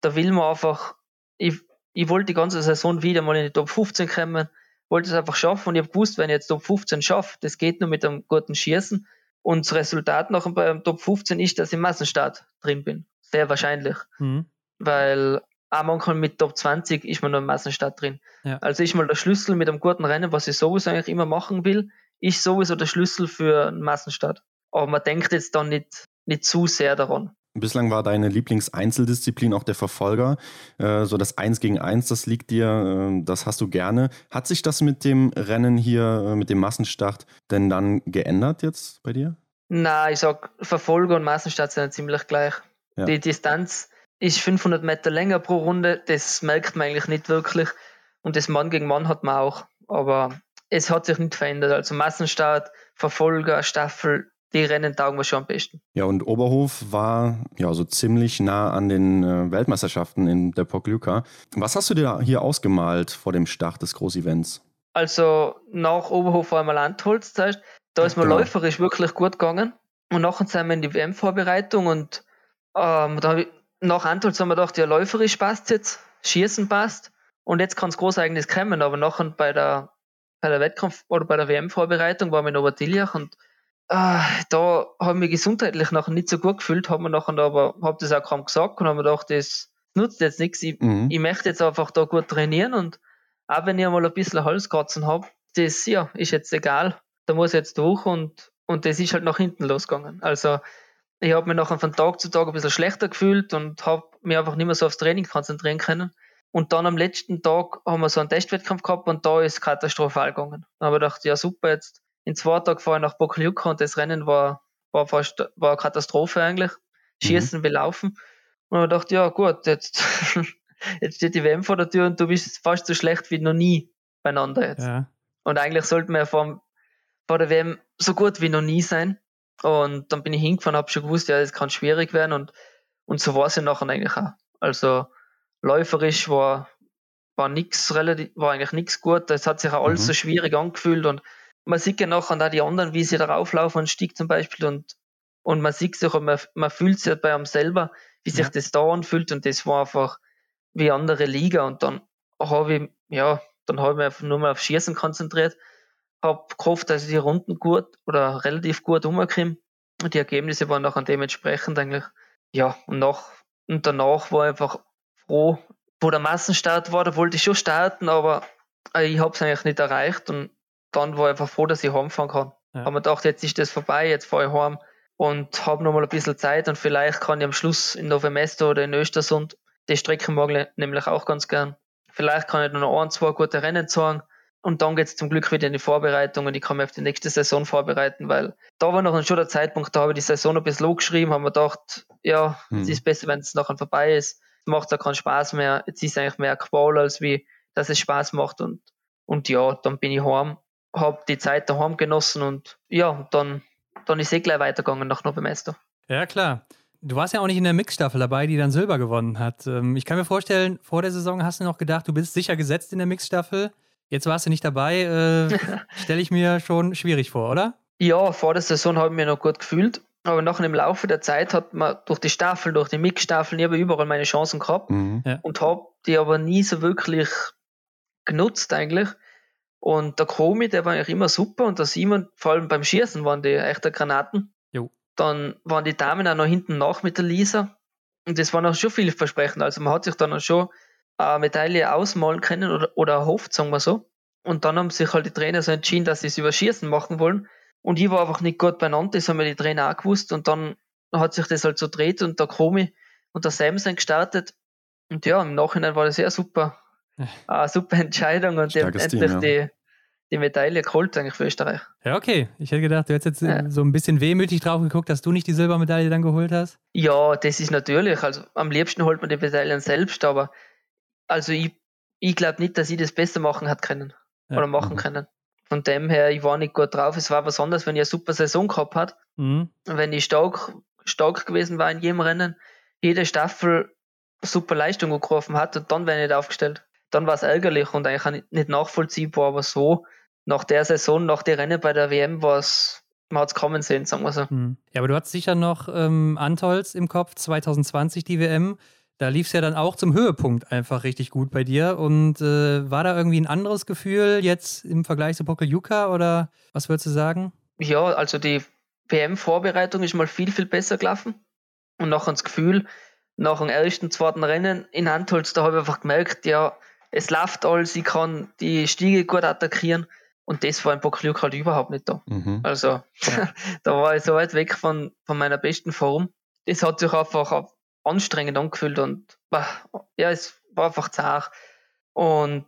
da will man einfach, ich, ich wollte die ganze Saison wieder mal in die Top 15 kommen, wollte es einfach schaffen und ich habe gewusst, wenn ich jetzt Top 15 schaffe, das geht nur mit einem guten Schießen. Und das Resultat nachher beim Top 15 ist, dass ich im Massenstart drin bin. Sehr wahrscheinlich. Mhm. Weil auch manchmal mit Top 20 ist man noch im Massenstart drin. Ja. Also ist mal der Schlüssel mit einem guten Rennen, was ich sowieso eigentlich immer machen will, ist sowieso der Schlüssel für einen Massenstart. Aber man denkt jetzt dann nicht, nicht zu sehr daran. Bislang war deine Lieblingseinzeldisziplin auch der Verfolger. Äh, so das Eins gegen Eins, das liegt dir, äh, das hast du gerne. Hat sich das mit dem Rennen hier, äh, mit dem Massenstart denn dann geändert jetzt bei dir? Na, ich sag, Verfolger und Massenstart sind ziemlich gleich. Ja. Die Distanz ist 500 Meter länger pro Runde. Das merkt man eigentlich nicht wirklich. Und das Mann gegen Mann hat man auch. Aber es hat sich nicht verändert. Also Massenstart, Verfolger, Staffel, die Rennen taugen wir schon am besten. Ja, und Oberhof war ja so ziemlich nah an den äh, Weltmeisterschaften in der Pokljuka. Was hast du dir hier ausgemalt vor dem Start des Großevents? Also nach Oberhof war einmal Landholz zuerst. Da ist mir genau. läuferisch wirklich gut gegangen. Und nachher sind wir in die WM-Vorbereitung und ähm, da ich, nach Antolz haben wir gedacht, ja, läuferisch passt jetzt, Schießen passt und jetzt kann es Großereignis kommen, aber nachher bei der, bei der Wettkampf- oder bei der WM-Vorbereitung waren wir in Obertiljach und äh, da haben wir gesundheitlich nachher nicht so gut gefühlt, haben wir nachher aber, hab das auch kaum gesagt und haben mir gedacht, das nutzt jetzt nichts, ich, mhm. ich möchte jetzt einfach da gut trainieren und auch wenn ich einmal ein bisschen Halskratzen habe, das ja, ist jetzt egal, da muss ich jetzt durch und, und das ist halt nach hinten losgegangen. Also ich habe mich nachher von Tag zu Tag ein bisschen schlechter gefühlt und habe mich einfach nicht mehr so aufs Training konzentrieren können. Und dann am letzten Tag haben wir so einen Testwettkampf gehabt und da ist katastrophal gegangen. Da habe ich gedacht, ja super, jetzt in zwei Tagen fahre ich nach Bokeljuka und das Rennen war, war fast war eine Katastrophe eigentlich. Schießen mhm. wie laufen. Und ich gedacht, ja gut, jetzt, jetzt steht die WM vor der Tür und du bist fast so schlecht wie noch nie beieinander jetzt. Ja. Und eigentlich sollten wir vor, vor der WM so gut wie noch nie sein. Und dann bin ich hingefahren, habe schon gewusst, ja, das kann schwierig werden und, und so war es ja nachher eigentlich auch. Also läuferisch war, war nix relativ, war eigentlich nichts gut. Es hat sich auch alles mhm. so schwierig angefühlt und man sieht ja nachher da die anderen, wie sie da rauflaufen, einen Stieg zum Beispiel und, und man sieht sich und man, man fühlt sich bei einem selber, wie sich das da anfühlt und das war einfach wie andere Liga und dann habe ich, ja, dann habe ich mich einfach nur mal auf Schießen konzentriert habe gehofft, dass ich die Runden gut oder relativ gut umkomme. Und die Ergebnisse waren dann dementsprechend eigentlich, ja, und, nach, und danach war ich einfach froh, wo der Massenstart war, da wollte ich schon starten, aber ich habe es eigentlich nicht erreicht und dann war ich einfach froh, dass ich heimfahren kann. Ja. Habe mir gedacht, jetzt ist das vorbei, jetzt fahre ich heim und habe noch mal ein bisschen Zeit und vielleicht kann ich am Schluss in Novemesto oder in Östersund die Strecke mag ich nämlich auch ganz gern. Vielleicht kann ich noch ein, zwei gute Rennen zeigen und dann geht's zum Glück wieder in die Vorbereitung und ich kann mich auf die nächste Saison vorbereiten, weil da war noch schon der Zeitpunkt, da habe ich die Saison ein bisschen geschrieben, haben wir gedacht, ja, hm. es ist besser, wenn es nachher vorbei ist. Es macht ja keinen Spaß mehr. Jetzt ist es eigentlich mehr Qual, als wie, dass es Spaß macht und, und ja, dann bin ich heim, habe die Zeit daheim genossen und ja, dann, dann ist es eh gleich weitergegangen nach Novemester. Ja, klar. Du warst ja auch nicht in der Mixstaffel dabei, die dann Silber gewonnen hat. Ähm, ich kann mir vorstellen, vor der Saison hast du noch gedacht, du bist sicher gesetzt in der Mixstaffel. Jetzt warst du nicht dabei, äh, stelle ich mir schon schwierig vor, oder? Ja, vor der Saison habe ich mich noch gut gefühlt. Aber nachher im Laufe der Zeit hat man durch die Staffel, durch die Mix-Staffeln, ich habe überall meine Chancen gehabt mhm. und habe die aber nie so wirklich genutzt eigentlich. Und der Komi, der war eigentlich immer super und der Simon, vor allem beim Schießen, waren die echte Granaten. Jo. Dann waren die Damen auch noch hinten nach mit der Lisa. Und das war noch schon vielversprechend. Also man hat sich dann auch schon eine Medaille ausmalen können oder, oder erhofft, sagen wir so. Und dann haben sich halt die Trainer so entschieden, dass sie es über Schießen machen wollen. Und ich war einfach nicht gut beieinander, das haben mir die Trainer auch gewusst. Und dann hat sich das halt so dreht und der Komi und der Sam sind gestartet. Und ja, im Nachhinein war das sehr super. Eine super Entscheidung und die haben endlich Team, ja. die, die Medaille geholt eigentlich für Österreich. Ja, okay. Ich hätte gedacht, du hättest jetzt ja. so ein bisschen wehmütig drauf geguckt, dass du nicht die Silbermedaille dann geholt hast. Ja, das ist natürlich. Also am liebsten holt man die Medaillen selbst, aber also ich, ich glaube nicht, dass ich das besser machen hat können ja. oder machen mhm. können. Von dem her, ich war nicht gut drauf. Es war besonders, wenn ich eine super Saison gehabt hat, mhm. wenn ich stark, stark gewesen war in jedem Rennen, jede Staffel super Leistung gerufen hat und dann wäre ich nicht aufgestellt. Dann war es ärgerlich und eigentlich nicht nachvollziehbar, aber so nach der Saison, nach der Rennen bei der WM war es, man hat es kommen sehen, sagen wir so. Mhm. Ja, aber du hast sicher noch ähm, Antolz im Kopf, 2020 die WM. Da lief es ja dann auch zum Höhepunkt einfach richtig gut bei dir. Und äh, war da irgendwie ein anderes Gefühl jetzt im Vergleich zu Pokeljuka oder was würdest du sagen? Ja, also die WM-Vorbereitung ist mal viel, viel besser gelaufen. Und nach das Gefühl, nach dem ersten, zweiten Rennen in Antholz, da habe ich einfach gemerkt, ja, es läuft alles, ich kann die Stiege gut attackieren. Und das war in Pokeljuka halt überhaupt nicht da. Mhm. Also, ja. da war ich so weit weg von, von meiner besten Form. Das hat sich einfach anstrengend angefühlt und ja, es war einfach zart. Und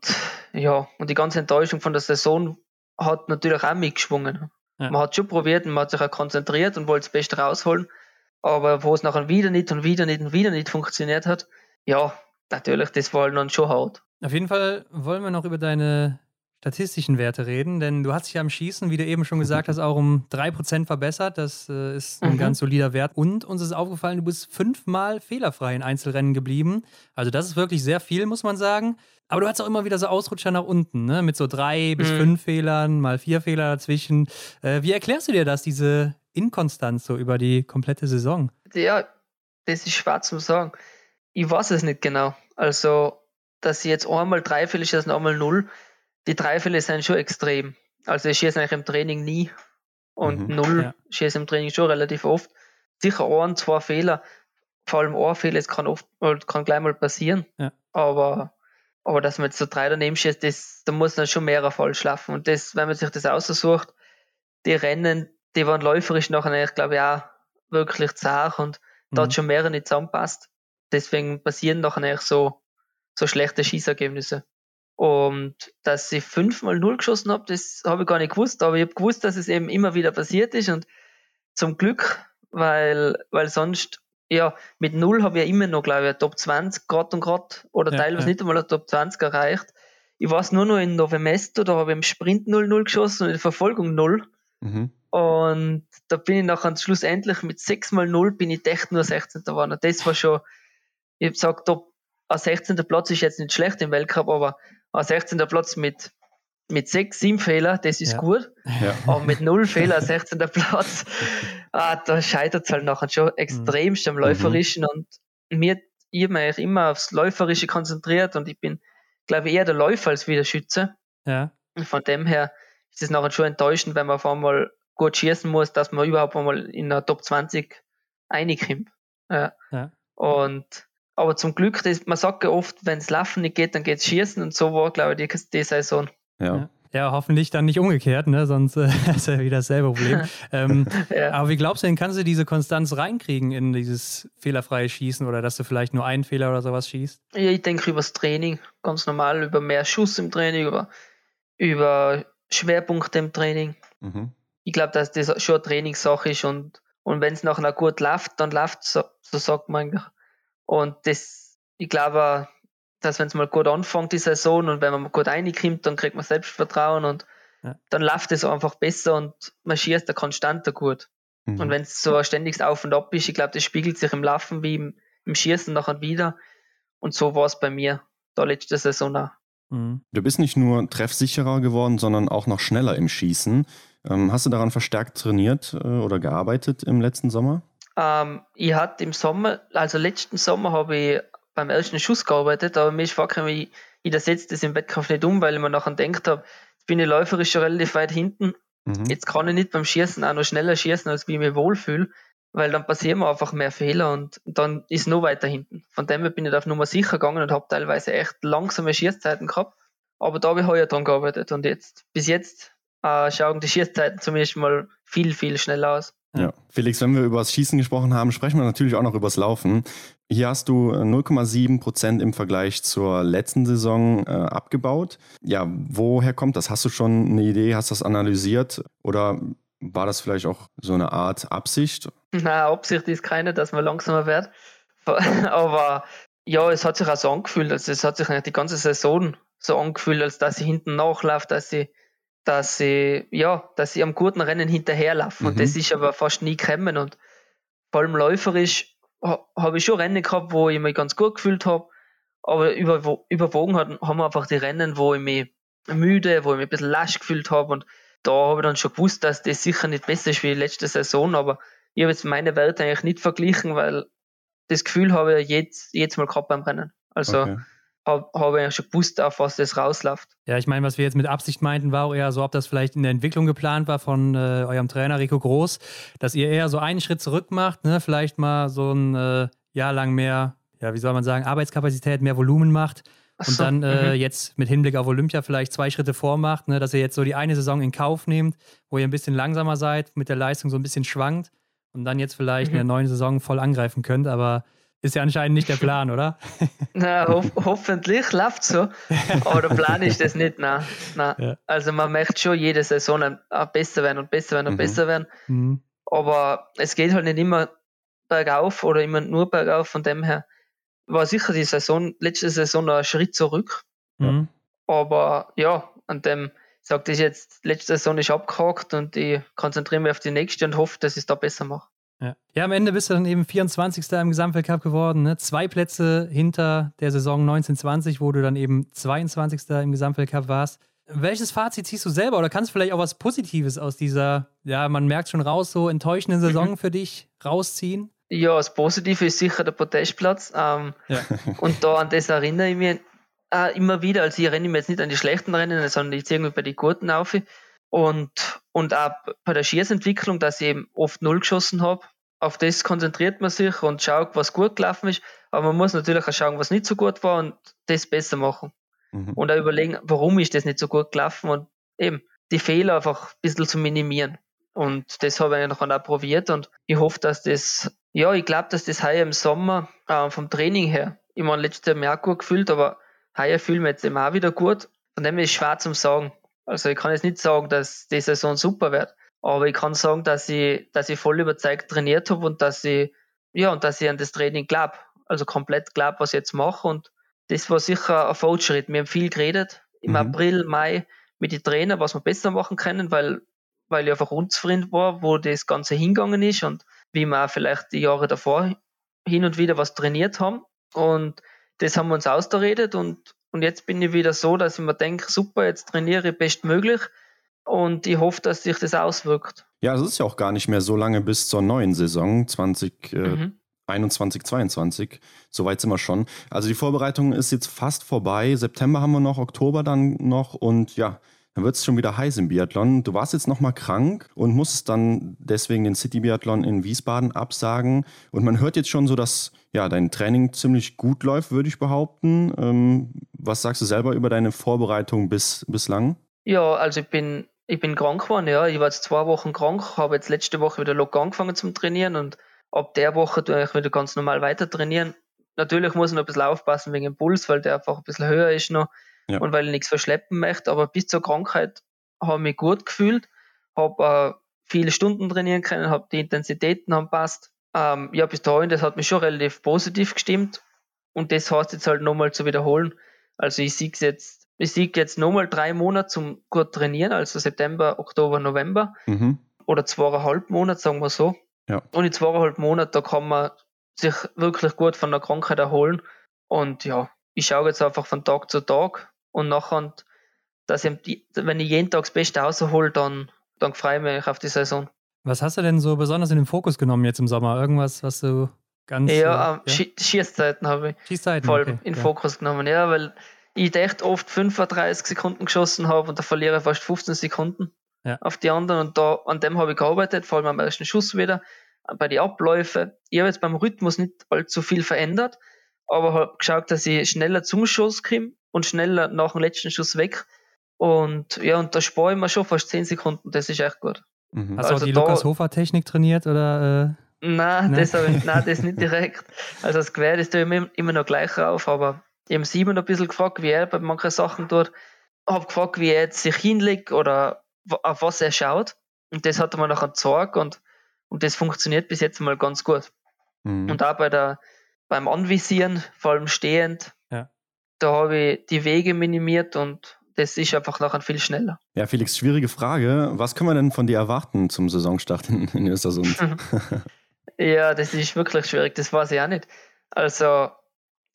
ja, und die ganze Enttäuschung von der Saison hat natürlich auch mitgeschwungen. Ja. Man hat schon probiert und man hat sich auch konzentriert und wollte das Beste rausholen. Aber wo es nachher wieder nicht und wieder nicht und wieder nicht funktioniert hat, ja, natürlich, das war halt dann schon hart. Auf jeden Fall wollen wir noch über deine statistischen Werte reden, denn du hast dich am Schießen, wie du eben schon gesagt hast, auch um 3% verbessert. Das äh, ist ein mhm. ganz solider Wert. Und uns ist aufgefallen, du bist fünfmal fehlerfrei in Einzelrennen geblieben. Also das ist wirklich sehr viel, muss man sagen. Aber du hast auch immer wieder so Ausrutscher nach unten, ne? mit so drei bis mhm. fünf Fehlern, mal vier Fehler dazwischen. Äh, wie erklärst du dir das, diese inkonstant so über die komplette Saison? Ja, das ist schwer zu sagen. Ich weiß es nicht genau. Also, dass sie jetzt einmal drei Fälle schießen, einmal null, die drei Fälle sind schon extrem. Also, ich schieße eigentlich im Training nie und mhm, null ja. schieße im Training schon relativ oft. Sicher ein, zwei Fehler, vor allem ein Fehler, es kann oft, kann gleich mal passieren. Ja. Aber, aber dass man jetzt so drei daneben schießt, das, da muss dann schon mehrere falsch schlafen. Und das, wenn man sich das aussucht, die Rennen, die waren läuferisch nachher, ich glaube, ja, wirklich zart und mhm. da hat schon mehrere nicht zusammenpasst. Deswegen passieren nachher so, so schlechte Schießergebnisse. Und dass ich fünfmal null geschossen habe, das habe ich gar nicht gewusst, aber ich habe gewusst, dass es eben immer wieder passiert ist und zum Glück, weil, weil sonst, ja, mit null habe ich ja immer noch, glaube ich, Top 20 Grad und Grad oder ja, teilweise ja. nicht einmal Top 20 erreicht. Ich weiß nur noch in Novemesto, da habe ich im Sprint 0-0 geschossen und in der Verfolgung 0. Mhm. Und da bin ich nachher schlussendlich mit 6 mal 0 bin ich echt nur 16. geworden. Und das war schon, ich habe gesagt, ein 16. Platz ist jetzt nicht schlecht im Weltcup, aber ein 16. Platz mit, mit 6, 7 Fehlern, das ist ja. gut. Ja. Aber mit 0 Fehler, 16. Platz, ah, da scheitert es halt nachher schon extremst am mhm. Läuferischen. Und mir, ich habe mich immer aufs Läuferische konzentriert und ich bin, glaube ich, eher der Läufer als wie der Schütze. Ja. Und von dem her ist es nachher schon enttäuschend, wenn man auf einmal gut schießen muss, dass man überhaupt einmal in der Top 20 reinkommt. Ja. ja. Und aber zum Glück, das, man sagt ja oft, wenn es Laufen nicht geht, dann geht es Schießen und so war, glaube ich, die, die Saison. Ja. ja. hoffentlich dann nicht umgekehrt, ne? sonst äh, ist ja wieder dasselbe Problem. ähm, ja. Aber wie glaubst du denn, kannst du diese Konstanz reinkriegen in dieses fehlerfreie Schießen oder dass du vielleicht nur einen Fehler oder sowas schießt? Ja, ich denke übers Training, ganz normal, über mehr Schuss im Training, über, über Schwerpunkte im Training. Mhm. Ich glaube, dass das schon eine Trainingssache ist und, und wenn es nachher gut läuft, dann läuft es, so, so sagt man eigentlich. Und das, ich glaube, dass wenn es mal gut anfängt, die Saison, und wenn man mal gut reinkommt, dann kriegt man Selbstvertrauen und ja. dann läuft es einfach besser und man schießt da konstanter gut. Mhm. Und wenn es so ein ständiges Auf und Ab ist, ich glaube, das spiegelt sich im Laufen wie im, im Schießen nachher wieder. Und so war es bei mir da letzte Saison auch. Mhm. Du bist nicht nur treffsicherer geworden, sondern auch noch schneller im Schießen. Ähm, hast du daran verstärkt trainiert äh, oder gearbeitet im letzten Sommer? Ähm, ich hatte im Sommer, also letzten Sommer habe ich beim ersten Schuss gearbeitet, aber mir ist vorgekommen, ich, ich setze das im Wettkampf nicht um, weil ich mir nachher gedacht habe, jetzt bin ich läuferisch schon relativ weit hinten. Mhm. Jetzt kann ich nicht beim Schießen auch noch schneller schießen, als wie ich mich wohlfühle, weil dann passieren mir einfach mehr Fehler und dann ist noch weiter hinten. Von dem her bin ich auf Nummer sicher gegangen und habe teilweise echt langsame Schießzeiten gehabt. Aber da habe ich heuer dran gearbeitet und jetzt, bis jetzt, äh, schauen die Schießzeiten zumindest mal viel, viel schneller aus. Ja. Felix, wenn wir über das Schießen gesprochen haben, sprechen wir natürlich auch noch über das Laufen. Hier hast du 0,7 Prozent im Vergleich zur letzten Saison äh, abgebaut. Ja, woher kommt das? Hast du schon eine Idee? Hast du das analysiert? Oder war das vielleicht auch so eine Art Absicht? Na, Absicht ist keine, dass man langsamer wird. Aber ja, es hat sich auch so angefühlt. Also es hat sich die ganze Saison so angefühlt, als dass sie hinten nachläuft, dass sie dass sie, ja, dass sie am guten Rennen hinterherlaufen. Mhm. Und das ist aber fast nie gekommen. Und vor allem läuferisch habe ich schon Rennen gehabt, wo ich mich ganz gut gefühlt habe. Aber überwogen hat, haben wir einfach die Rennen, wo ich mich müde, wo ich mich ein bisschen lasch gefühlt habe. Und da habe ich dann schon gewusst, dass das sicher nicht besser ist wie letzte Saison. Aber ich habe jetzt meine Werte eigentlich nicht verglichen, weil das Gefühl habe ich jetzt, jetzt mal gehabt beim Rennen. Also okay habe hab ich schon gewusst, auf was das rausläuft. Ja, ich meine, was wir jetzt mit Absicht meinten, war auch eher so, ob das vielleicht in der Entwicklung geplant war von äh, eurem Trainer Rico Groß, dass ihr eher so einen Schritt zurück macht, ne? vielleicht mal so ein äh, Jahr lang mehr, ja, wie soll man sagen, Arbeitskapazität, mehr Volumen macht und so, dann äh, mhm. jetzt mit Hinblick auf Olympia vielleicht zwei Schritte vormacht, ne? dass ihr jetzt so die eine Saison in Kauf nehmt, wo ihr ein bisschen langsamer seid, mit der Leistung so ein bisschen schwankt und dann jetzt vielleicht mhm. in der neuen Saison voll angreifen könnt, aber ist ja anscheinend nicht der Plan, oder? Na, ho hoffentlich läuft so. Aber der Plan ist das nicht. Nein, nein. Ja. Also man möchte schon jede Saison besser werden und besser werden und mhm. besser werden. Mhm. Aber es geht halt nicht immer bergauf oder immer nur bergauf. Von dem her war sicher die Saison, letzte Saison noch ein Schritt zurück. Mhm. Aber ja, an dem sagt ich jetzt, letzte Saison ist abgehakt und ich konzentriere mich auf die nächste und hoffe, dass ich es da besser mache. Ja. ja, am Ende bist du dann eben 24. im Gesamtweltcup geworden. Ne? Zwei Plätze hinter der Saison 1920, wo du dann eben 22. im Gesamtweltcup warst. Welches Fazit ziehst du selber oder kannst du vielleicht auch was Positives aus dieser, ja, man merkt schon raus, so enttäuschenden Saison mhm. für dich rausziehen? Ja, das Positive ist sicher der Podestplatz. Ähm, ja. Und da an das erinnere ich mich äh, immer wieder. Also ich erinnere mich jetzt nicht an die schlechten Rennen, sondern ich ziehe mich bei den guten auf. Und, und auch bei der Schießentwicklung, dass ich eben oft null geschossen habe. Auf das konzentriert man sich und schaut, was gut gelaufen ist. Aber man muss natürlich auch schauen, was nicht so gut war und das besser machen. Mhm. Und auch überlegen, warum ist das nicht so gut gelaufen und eben die Fehler einfach ein bisschen zu minimieren. Und das habe ich dann auch probiert und ich hoffe, dass das, ja, ich glaube, dass das heuer im Sommer äh, vom Training her, ich meine, letztes Jahr auch gut gefühlt, aber heuer fühlen wir jetzt eben auch wieder gut. Von dem ist es schwer zum sagen. Also ich kann jetzt nicht sagen, dass die Saison super wird, aber ich kann sagen, dass ich, dass ich voll überzeugt trainiert habe und dass ich, ja, und dass ich an das Training glaube. Also komplett glaube, was ich jetzt mache und das war sicher ein Fortschritt. Wir haben viel geredet im mhm. April, Mai mit den Trainern, was wir besser machen können, weil, weil ich einfach unzufrieden war, wo das Ganze hingegangen ist und wie wir auch vielleicht die Jahre davor hin und wieder was trainiert haben. Und das haben wir uns ausgeredet und, und jetzt bin ich wieder so, dass ich mir denke, super, jetzt trainiere ich bestmöglich und ich hoffe, dass sich das auswirkt. Ja, es ist ja auch gar nicht mehr so lange bis zur neuen Saison 20. Mhm. 21, 22. Soweit sind wir schon. Also die Vorbereitung ist jetzt fast vorbei. September haben wir noch, Oktober dann noch und ja, dann wird es schon wieder heiß im Biathlon. Du warst jetzt nochmal krank und musstest dann deswegen den City Biathlon in Wiesbaden absagen. Und man hört jetzt schon so, dass ja dein Training ziemlich gut läuft, würde ich behaupten. Ähm, was sagst du selber über deine Vorbereitung bis, bislang? Ja, also ich bin, ich bin krank geworden, ja. Ich war jetzt zwei Wochen krank, habe jetzt letzte Woche wieder locker angefangen zum Trainieren und ab der Woche tue ich wieder ganz normal weiter trainieren. Natürlich muss ich noch ein bisschen aufpassen wegen dem Puls, weil der einfach ein bisschen höher ist noch ja. und weil ich nichts verschleppen möchte. Aber bis zur Krankheit habe ich mich gut gefühlt, habe äh, viele Stunden trainieren können, habe die Intensitäten haben passt. Ähm, ja, bis dahin, das hat mich schon relativ positiv gestimmt und das heißt jetzt halt nochmal zu wiederholen. Also ich sehe jetzt, ich sehe jetzt nochmal drei Monate zum gut trainieren, also September, Oktober, November mhm. oder zweieinhalb Monate, sagen wir so. Ja. Und in zweieinhalb Monaten, da kann man sich wirklich gut von der Krankheit erholen. Und ja, ich schaue jetzt einfach von Tag zu Tag und nachher, dass ich, wenn ich jeden Tag das Beste raushole, dann, dann freue ich mich auf die Saison. Was hast du denn so besonders in den Fokus genommen jetzt im Sommer? Irgendwas, was du ganz. Ja, äh, ja? Schießzeiten habe ich Schießzeiten, voll okay, in ja. Fokus genommen, ja, weil ich echt oft 35 Sekunden geschossen habe und da verliere ich fast 15 Sekunden ja. auf die anderen. Und da, an dem habe ich gearbeitet, vor allem am ersten Schuss wieder, bei den Abläufen. Ich habe jetzt beim Rhythmus nicht allzu viel verändert, aber habe geschaut, dass ich schneller zum Schuss komme und schneller nach dem letzten Schuss weg. Und ja, und da spare ich mir schon fast 10 Sekunden, das ist echt gut. Mhm. Hast also du auch die da, Lukas Hofer Technik trainiert oder? Äh? Nein, ne? das ich, nein, das nicht direkt. Also das tue ich immer, immer noch gleich auf, aber ich habe Simon ein bisschen gefragt, wie er bei manchen Sachen tut. Habe gefragt, wie er jetzt sich hinlegt oder auf was er schaut. Und das hat er mir nachher gezeigt und, und das funktioniert bis jetzt mal ganz gut. Mhm. Und auch bei der, beim Anvisieren, vor allem stehend. Da habe ich die Wege minimiert und das ist einfach nachher viel schneller. Ja, Felix, schwierige Frage. Was können wir denn von dir erwarten zum Saisonstart in, in Östersund? ja, das ist wirklich schwierig, das weiß ich auch nicht. Also,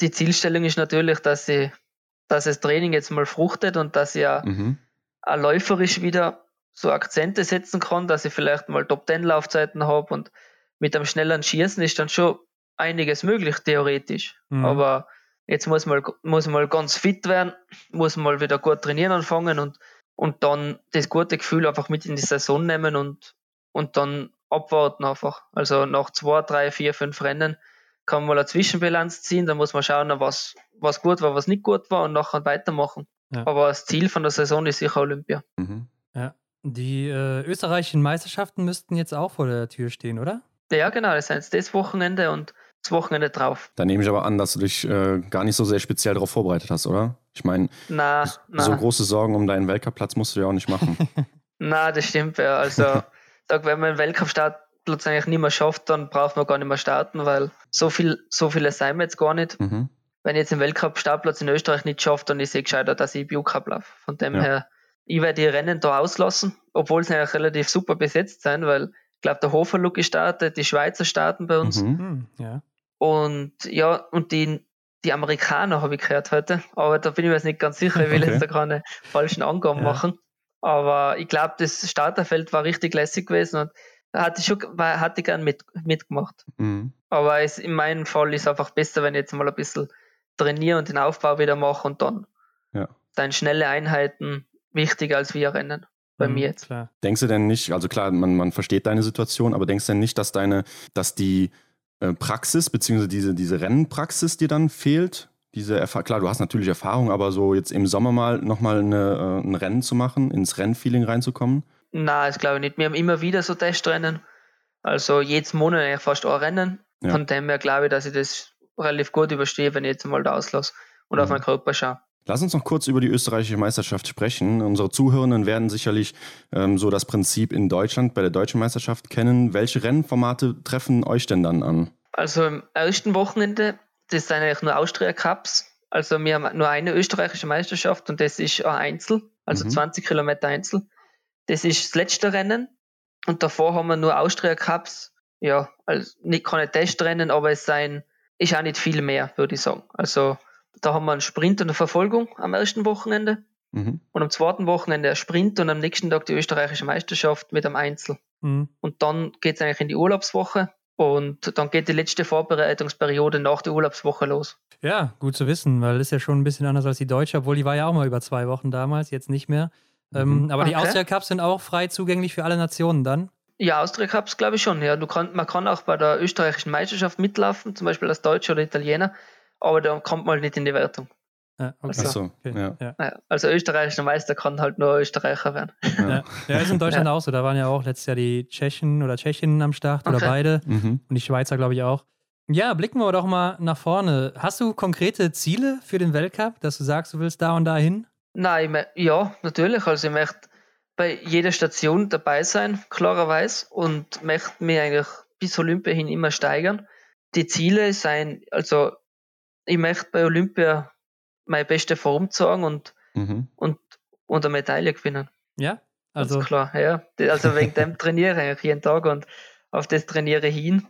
die Zielstellung ist natürlich, dass ich, dass das Training jetzt mal fruchtet und dass ich ja mhm auch läuferisch wieder so Akzente setzen kann, dass ich vielleicht mal Top 10 Laufzeiten habe und mit einem schnelleren Schießen ist dann schon einiges möglich, theoretisch. Mhm. Aber jetzt muss man, muss mal ganz fit werden, muss mal wieder gut trainieren anfangen und, und dann das gute Gefühl einfach mit in die Saison nehmen und, und dann abwarten einfach. Also nach zwei, drei, vier, fünf Rennen kann man mal eine Zwischenbilanz ziehen, dann muss man schauen, was, was gut war, was nicht gut war und nachher weitermachen. Ja. Aber das Ziel von der Saison ist sicher Olympia. Mhm. Ja. Die äh, österreichischen Meisterschaften müssten jetzt auch vor der Tür stehen, oder? Ja, genau. Das ist jetzt das Wochenende und das Wochenende drauf. Da nehme ich aber an, dass du dich äh, gar nicht so sehr speziell darauf vorbereitet hast, oder? Ich meine, so große Sorgen um deinen Weltcup-Platz musst du ja auch nicht machen. na, das stimmt ja. Also, sag, wenn man einen Weltcup-Startplatz eigentlich nicht mehr schafft, dann braucht man gar nicht mehr starten, weil so viel, so viele sein wir jetzt gar nicht. Mhm wenn ich jetzt im Weltcup Startplatz in Österreich nicht schaffe, dann ist es eh gescheiter, dass ich Bio-Cup laufe. Von dem ja. her, ich werde die Rennen da auslassen, obwohl sie eigentlich relativ super besetzt sind, weil ich glaube, der Hoferlook gestartet, die Schweizer starten bei uns. Mhm. Hm, ja. Und ja, und die, die Amerikaner, habe ich gehört heute. Aber da bin ich mir jetzt nicht ganz sicher, ich will okay. jetzt da keine falschen Angaben ja. machen. Aber ich glaube, das Starterfeld war richtig lässig gewesen und hatte ich schon, hatte ich gern mit, mitgemacht. Mhm. Aber es, in meinem Fall ist es einfach besser, wenn ich jetzt mal ein bisschen trainiere und den Aufbau wieder mache und dann ja. dann schnelle Einheiten wichtiger als wir Rennen. Bei mhm, mir jetzt. Klar. Denkst du denn nicht, also klar, man, man versteht deine Situation, aber denkst du denn nicht, dass deine, dass die äh, Praxis, beziehungsweise diese, diese Rennpraxis dir dann fehlt? Diese klar, du hast natürlich Erfahrung, aber so jetzt im Sommer mal nochmal eine, äh, ein Rennen zu machen, ins Rennfeeling reinzukommen? Nein, das glaube ich nicht. Wir haben immer wieder so Testrennen. Also jedes Monat eigentlich fast ein Rennen. Ja. Von dem her glaube ich, dass ich das relativ gut überstehe, wenn ich jetzt mal da auslasse und mhm. auf meinen Körper schaue. Lass uns noch kurz über die österreichische Meisterschaft sprechen. Unsere Zuhörenden werden sicherlich ähm, so das Prinzip in Deutschland bei der deutschen Meisterschaft kennen. Welche Rennformate treffen euch denn dann an? Also im ersten Wochenende, das sind eigentlich nur Austria Cups. Also wir haben nur eine österreichische Meisterschaft und das ist ein Einzel, also mhm. 20 Kilometer Einzel. Das ist das letzte Rennen und davor haben wir nur Austria Cups. Ja, also nicht keine Testrennen, aber es sein, ist auch nicht viel mehr, würde ich sagen. Also da haben wir einen Sprint und eine Verfolgung am ersten Wochenende. Mhm. Und am zweiten Wochenende ein Sprint und am nächsten Tag die österreichische Meisterschaft mit einem Einzel. Mhm. Und dann geht es eigentlich in die Urlaubswoche und dann geht die letzte Vorbereitungsperiode nach der Urlaubswoche los. Ja, gut zu wissen, weil das ist ja schon ein bisschen anders als die deutsche, obwohl die war ja auch mal über zwei Wochen damals, jetzt nicht mehr. Ähm, mhm. aber okay. die Austria Cups sind auch frei zugänglich für alle Nationen dann? Ja, Austria Cups glaube ich schon. Ja, du kann, man kann auch bei der österreichischen Meisterschaft mitlaufen, zum Beispiel als Deutscher oder Italiener aber da kommt man halt nicht in die Wertung. Ja, okay. also, okay. ja. also österreichischer Meister kann halt nur Österreicher werden. Ja, ja ist in Deutschland auch so. Da waren ja auch letztes Jahr die Tschechen oder Tschechinnen am Start okay. oder beide mhm. und die Schweizer, glaube ich, auch. Ja, blicken wir doch mal nach vorne. Hast du konkrete Ziele für den Weltcup, dass du sagst, du willst da und da hin? Nein, ja, natürlich. Also ich möchte bei jeder Station dabei sein, klarerweise, und möchte mich eigentlich bis Olympia hin immer steigern. Die Ziele sind, also ich möchte bei Olympia meine beste Form zeigen und, mhm. und, und eine Medaille gewinnen. Ja, also. Ganz klar, ja. Also wegen dem trainiere ich jeden Tag und auf das trainiere ich hin.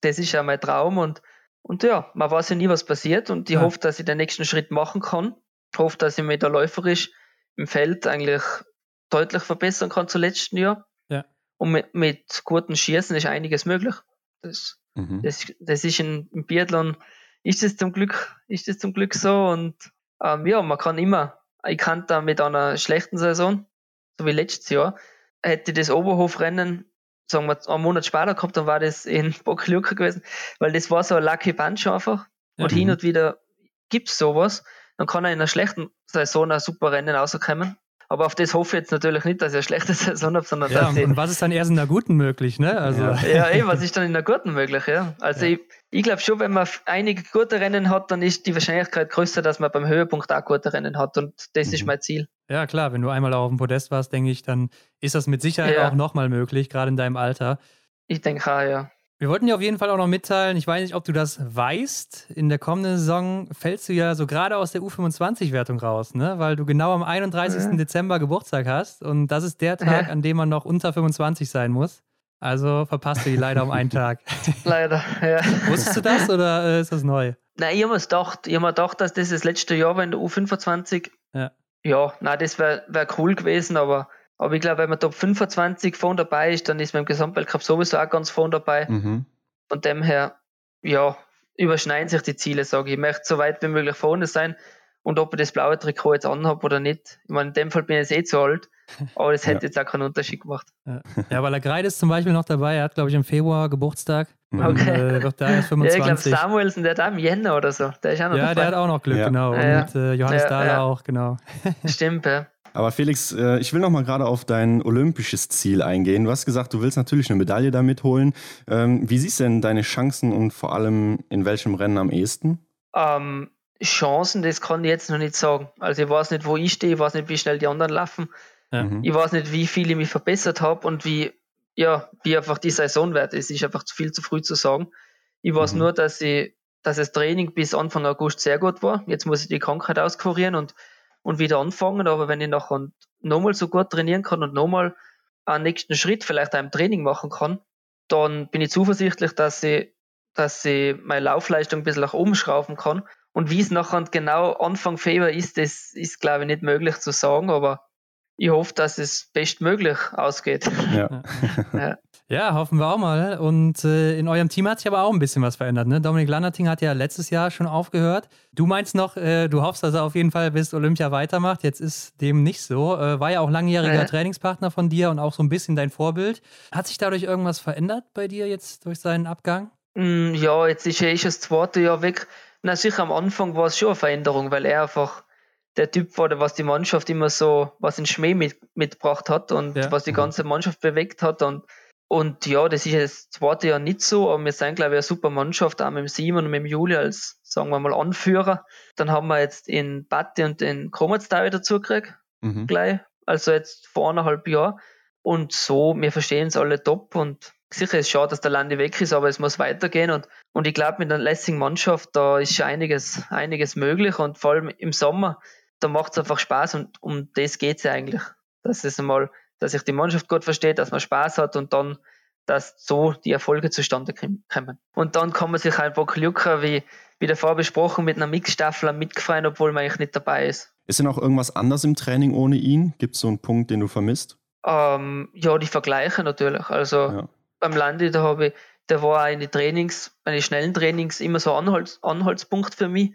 Das ist ja mein Traum und, und ja, man weiß ja nie, was passiert und ich ja. hoffe, dass ich den nächsten Schritt machen kann. Ich hoffe, dass ich mich da läuferisch im Feld eigentlich deutlich verbessern kann zu letzten Jahr. Ja. Und mit, mit guten Schießen ist einiges möglich. Das, mhm. das, das ist in, im Biathlon ist es zum Glück, ist es zum Glück so und ähm, ja, man kann immer, ich kann da mit einer schlechten Saison, so wie letztes Jahr, hätte das Oberhofrennen, sagen wir, einen Monat später gehabt, dann war das in Bockluca gewesen, weil das war so ein Lucky Bunch einfach und mhm. hin und wieder gibt's sowas, dann kann er in einer schlechten Saison ein super Rennen rauskommen aber auf das hoffe ich jetzt natürlich nicht, dass ich eine schlechte Saison habe, sondern ja, dass ich. Und was ist dann erst in der guten möglich, ne? Also. Ja, ja ey, was ist dann in der guten möglich, ja? Also ja. ich, ich glaube schon, wenn man einige gute Rennen hat, dann ist die Wahrscheinlichkeit größer, dass man beim Höhepunkt auch gute Rennen hat. Und das mhm. ist mein Ziel. Ja, klar, wenn du einmal auf dem Podest warst, denke ich, dann ist das mit Sicherheit ja. auch nochmal möglich, gerade in deinem Alter. Ich denke auch, ja. Wir wollten dir auf jeden Fall auch noch mitteilen, ich weiß nicht, ob du das weißt, in der kommenden Saison fällst du ja so gerade aus der U25-Wertung raus, ne? weil du genau am 31. Mhm. Dezember Geburtstag hast und das ist der Tag, an dem man noch unter 25 sein muss. Also verpasst du die leider um einen Tag. leider, ja. Wusstest du das oder äh, ist das neu? Nein, ich habe mir gedacht, ich habe mir gedacht, dass das das letzte Jahr war in der U25. Ja. Ja, nein, das wäre wär cool gewesen, aber aber ich glaube, wenn man Top 25 vorne dabei ist, dann ist man im Gesamtweltcup sowieso auch ganz vorne dabei. Mhm. Von dem her, ja, überschneiden sich die Ziele, sage ich. Ich möchte so weit wie möglich vorne sein. Und ob ich das blaue Trikot jetzt anhabe oder nicht, ich meine, in dem Fall bin ich jetzt eh zu alt, aber das hätte ja. jetzt auch keinen Unterschied gemacht. Ja, ja weil der Greid ist zum Beispiel noch dabei, er hat, glaube ich, im Februar Geburtstag. Mhm. Okay. Äh, wird da erst 25. Ja, ich glaube, Samuelsen, der hat auch im Jänner oder so. Der ist auch noch ja, dabei. der hat auch noch Glück, ja. genau. Und äh, Johannes Dahler auch, genau. Stimmt, ja. Aber Felix, äh, ich will noch mal gerade auf dein olympisches Ziel eingehen. Du hast gesagt, du willst natürlich eine Medaille damit holen. Ähm, wie siehst du denn deine Chancen und vor allem in welchem Rennen am ehesten? Ähm, Chancen, das kann ich jetzt noch nicht sagen. Also ich weiß nicht, wo ich stehe, ich weiß nicht, wie schnell die anderen laufen. Ja. Mhm. Ich weiß nicht, wie viel ich mich verbessert habe und wie, ja, wie einfach die Saison wird. Es ist einfach zu viel zu früh zu sagen. Ich weiß mhm. nur, dass ich, dass das Training bis Anfang August sehr gut war. Jetzt muss ich die Krankheit auskurieren und und wieder anfangen. Aber wenn ich nachher nochmal so gut trainieren kann und nochmal einen nächsten Schritt vielleicht einem Training machen kann, dann bin ich zuversichtlich, dass ich, dass ich meine Laufleistung ein bisschen nach oben schrauben kann Und wie es nachher genau Anfang Februar ist, das ist, glaube ich, nicht möglich zu sagen, aber ich hoffe, dass es bestmöglich ausgeht. Ja. ja. ja. hoffen wir auch mal. Und äh, in eurem Team hat sich aber auch ein bisschen was verändert. Ne? Dominik Lannerting hat ja letztes Jahr schon aufgehört. Du meinst noch, äh, du hoffst, dass er auf jeden Fall bis Olympia weitermacht. Jetzt ist dem nicht so. Äh, war ja auch langjähriger Trainingspartner von dir und auch so ein bisschen dein Vorbild. Hat sich dadurch irgendwas verändert bei dir jetzt durch seinen Abgang? Mm, ja, jetzt ist er eh das zweite Jahr weg. Na sicher, am Anfang war es schon eine Veränderung, weil er einfach der Typ war, was die Mannschaft immer so, was in Schmäh mit, mitgebracht hat und ja. was die ganze Mannschaft bewegt hat. Und, und ja, das ist jetzt das zweite Jahr nicht so, aber wir sind, glaube ich, eine super Mannschaft, auch mit dem Simon und mit dem Juli als, sagen wir mal, Anführer. Dann haben wir jetzt in Batti und in Kromatztau dazu gekriegt, mhm. gleich. Also jetzt vor eineinhalb Jahren. Und so, wir verstehen es alle top und sicher ist es schade, dass der Lande weg ist, aber es muss weitergehen und, und ich glaube, mit einer lässigen Mannschaft, da ist einiges, einiges möglich und vor allem im Sommer, da macht es einfach Spaß und um das geht es ja eigentlich. Das ist einmal, dass sich die Mannschaft gut versteht, dass man Spaß hat und dann, dass so die Erfolge zustande kommen. Und dann kann man sich einfach Glück wie, wie davor besprochen, mit einer Mixstaffel mitgefreien, obwohl man eigentlich nicht dabei ist. Ist denn auch irgendwas anders im Training ohne ihn? Gibt es so einen Punkt, den du vermisst? Ähm, ja, die Vergleiche natürlich. Also ja. beim Landi, da habe ich, da war eine Trainings, meine schnellen Trainings immer so ein Anhalts, Anhaltspunkt für mich.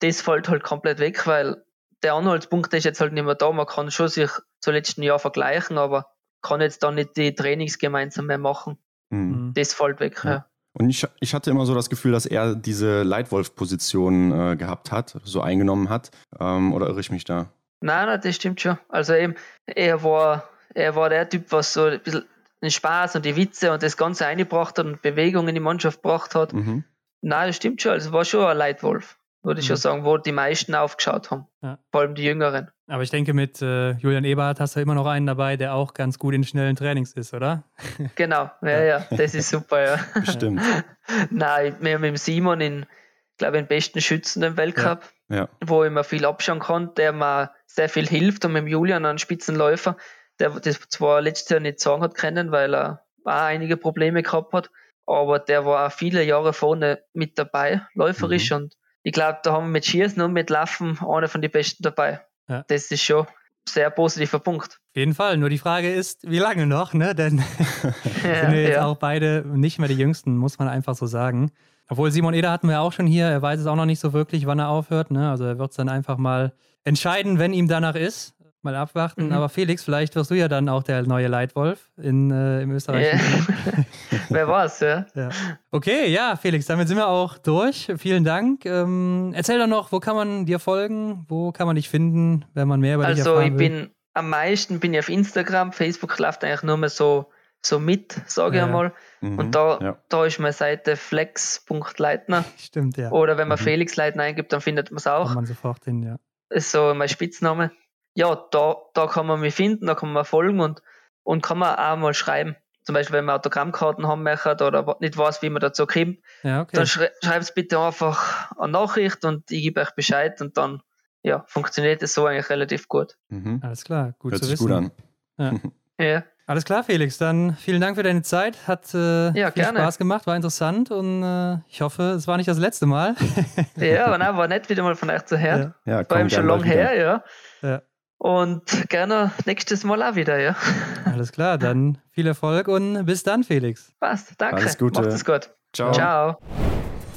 Das fällt halt komplett weg, weil der Anhaltspunkt ist jetzt halt nicht mehr da. Man kann schon sich zum letzten Jahr vergleichen, aber kann jetzt dann nicht die Trainings gemeinsam mehr machen. Mhm. Das fällt weg. Ja. ja. Und ich, ich hatte immer so das Gefühl, dass er diese Leitwolf-Position äh, gehabt hat, so eingenommen hat. Ähm, oder irre ich mich da? Nein, nein, das stimmt schon. Also eben, er war, er war der Typ, was so ein bisschen den Spaß und die Witze und das Ganze eingebracht hat und Bewegung in die Mannschaft gebracht hat. Mhm. Nein, das stimmt schon. Also war schon ein Leitwolf würde ich mhm. schon sagen, wo die meisten aufgeschaut haben. Ja. Vor allem die Jüngeren. Aber ich denke, mit äh, Julian Eberhardt hast du immer noch einen dabei, der auch ganz gut in schnellen Trainings ist, oder? Genau, ja, ja, das ist super, ja. Stimmt. Nein, wir haben mit Simon in, glaube ich, den besten Schützen im Weltcup, ja. Ja. wo ich mir viel abschauen kann, der mir sehr viel hilft und mit Julian, einen Spitzenläufer, der das zwar letztes Jahr nicht sagen hat können, weil er auch einige Probleme gehabt hat, aber der war auch viele Jahre vorne mit dabei, läuferisch mhm. und ich glaube, da haben wir mit Schießen und mit Laufen einer von den Besten dabei. Ja. Das ist schon ein sehr positiver Punkt. Auf jeden Fall. Nur die Frage ist, wie lange noch, ne? Denn ja, sind wir jetzt ja. auch beide nicht mehr die Jüngsten, muss man einfach so sagen. Obwohl Simon Eder hatten wir auch schon hier, er weiß es auch noch nicht so wirklich, wann er aufhört. Ne? Also er wird es dann einfach mal entscheiden, wenn ihm danach ist mal abwarten. Mhm. Aber Felix, vielleicht wirst du ja dann auch der neue Leitwolf in, äh, im Österreich. Yeah. Wer war's, ja? ja? Okay, ja, Felix, damit sind wir auch durch. Vielen Dank. Ähm, erzähl doch noch, wo kann man dir folgen? Wo kann man dich finden, wenn man mehr über also, dich erfahren Also, ich bin am meisten bin ich auf Instagram. Facebook läuft eigentlich nur mehr so, so mit, sage ich einmal. Mhm, und da, ja. da ist meine Seite flex.leitner. Stimmt, ja. Oder wenn man mhm. Felix Leitner eingibt, dann findet man es auch. Kann man sofort hin, ja. Ist so mein Spitzname ja, da, da kann man mich finden, da kann man folgen und, und kann man auch mal schreiben. Zum Beispiel, wenn man Autogrammkarten haben möchte oder nicht weiß, wie man dazu kommt, ja, okay. dann schrei schreibt bitte einfach eine Nachricht und ich gebe euch Bescheid und dann ja, funktioniert es so eigentlich relativ gut. Mhm. Alles klar, gut Hört zu wissen. gut an. Ja. ja. Alles klar, Felix. Dann vielen Dank für deine Zeit. Hat äh, ja, viel gerne. Spaß gemacht, war interessant und äh, ich hoffe, es war nicht das letzte Mal. ja, aber nein, war nett wieder mal von euch zu hören. Ja, ja war eben schon lang her, ja. ja. Und gerne nächstes Mal auch wieder, ja. Alles klar, dann viel Erfolg und bis dann, Felix. Passt, danke. Alles Gute. Macht es gut. Ciao. Ciao.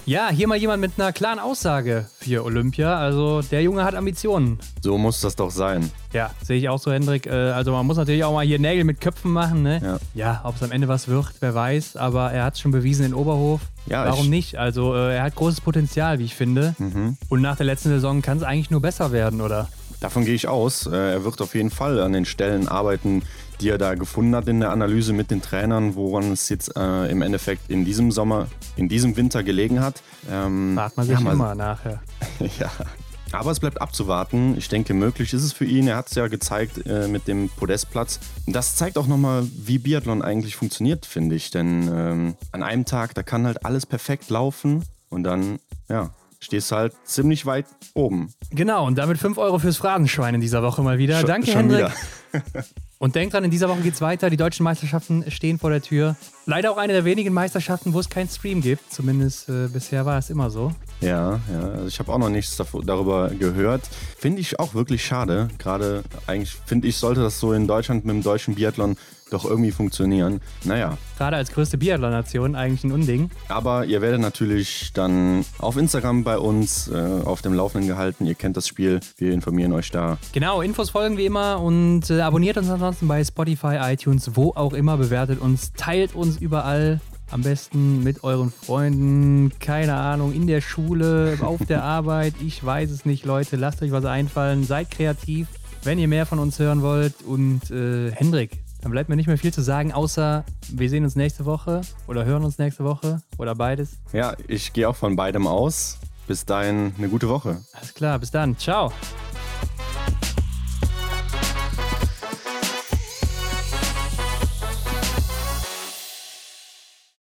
Ja, hier mal jemand mit einer klaren Aussage für Olympia. Also der Junge hat Ambitionen. So muss das doch sein. Ja, sehe ich auch so, Hendrik. Äh, also man muss natürlich auch mal hier Nägel mit Köpfen machen. Ne? Ja, ja ob es am Ende was wird, wer weiß. Aber er hat es schon bewiesen in Oberhof. Ja, Warum nicht? Also äh, er hat großes Potenzial, wie ich finde. Mhm. Und nach der letzten Saison kann es eigentlich nur besser werden, oder? Davon gehe ich aus. Äh, er wird auf jeden Fall an den Stellen arbeiten, die er da gefunden hat in der Analyse mit den Trainern, woran es jetzt äh, im Endeffekt in diesem Sommer, in diesem Winter gelegen hat. Ähm, Fragt man sich ja, immer nachher. ja. Aber es bleibt abzuwarten. Ich denke, möglich ist es für ihn. Er hat es ja gezeigt äh, mit dem Podestplatz. Das zeigt auch nochmal, wie Biathlon eigentlich funktioniert, finde ich. Denn ähm, an einem Tag, da kann halt alles perfekt laufen und dann, ja, stehst halt ziemlich weit oben. Genau, und damit 5 Euro fürs Phrasenschwein in dieser Woche mal wieder. Schon, Danke, Hendrik. Und denkt dran, in dieser Woche geht es weiter. Die deutschen Meisterschaften stehen vor der Tür. Leider auch eine der wenigen Meisterschaften, wo es keinen Stream gibt. Zumindest äh, bisher war es immer so. Ja, ja. Also ich habe auch noch nichts darüber gehört. Finde ich auch wirklich schade. Gerade eigentlich finde ich, sollte das so in Deutschland mit dem deutschen Biathlon doch irgendwie funktionieren. Naja. Gerade als größte Biathlon-Nation eigentlich ein Unding. Aber ihr werdet natürlich dann auf Instagram bei uns äh, auf dem Laufenden gehalten. Ihr kennt das Spiel. Wir informieren euch da. Genau, Infos folgen wie immer und äh, abonniert uns ansonsten bei Spotify, iTunes, wo auch immer. Bewertet uns, teilt uns überall. Am besten mit euren Freunden, keine Ahnung, in der Schule, auf der Arbeit. Ich weiß es nicht, Leute. Lasst euch was einfallen. Seid kreativ, wenn ihr mehr von uns hören wollt. Und äh, Hendrik, dann bleibt mir nicht mehr viel zu sagen, außer wir sehen uns nächste Woche oder hören uns nächste Woche oder beides. Ja, ich gehe auch von beidem aus. Bis dahin eine gute Woche. Alles klar, bis dann. Ciao.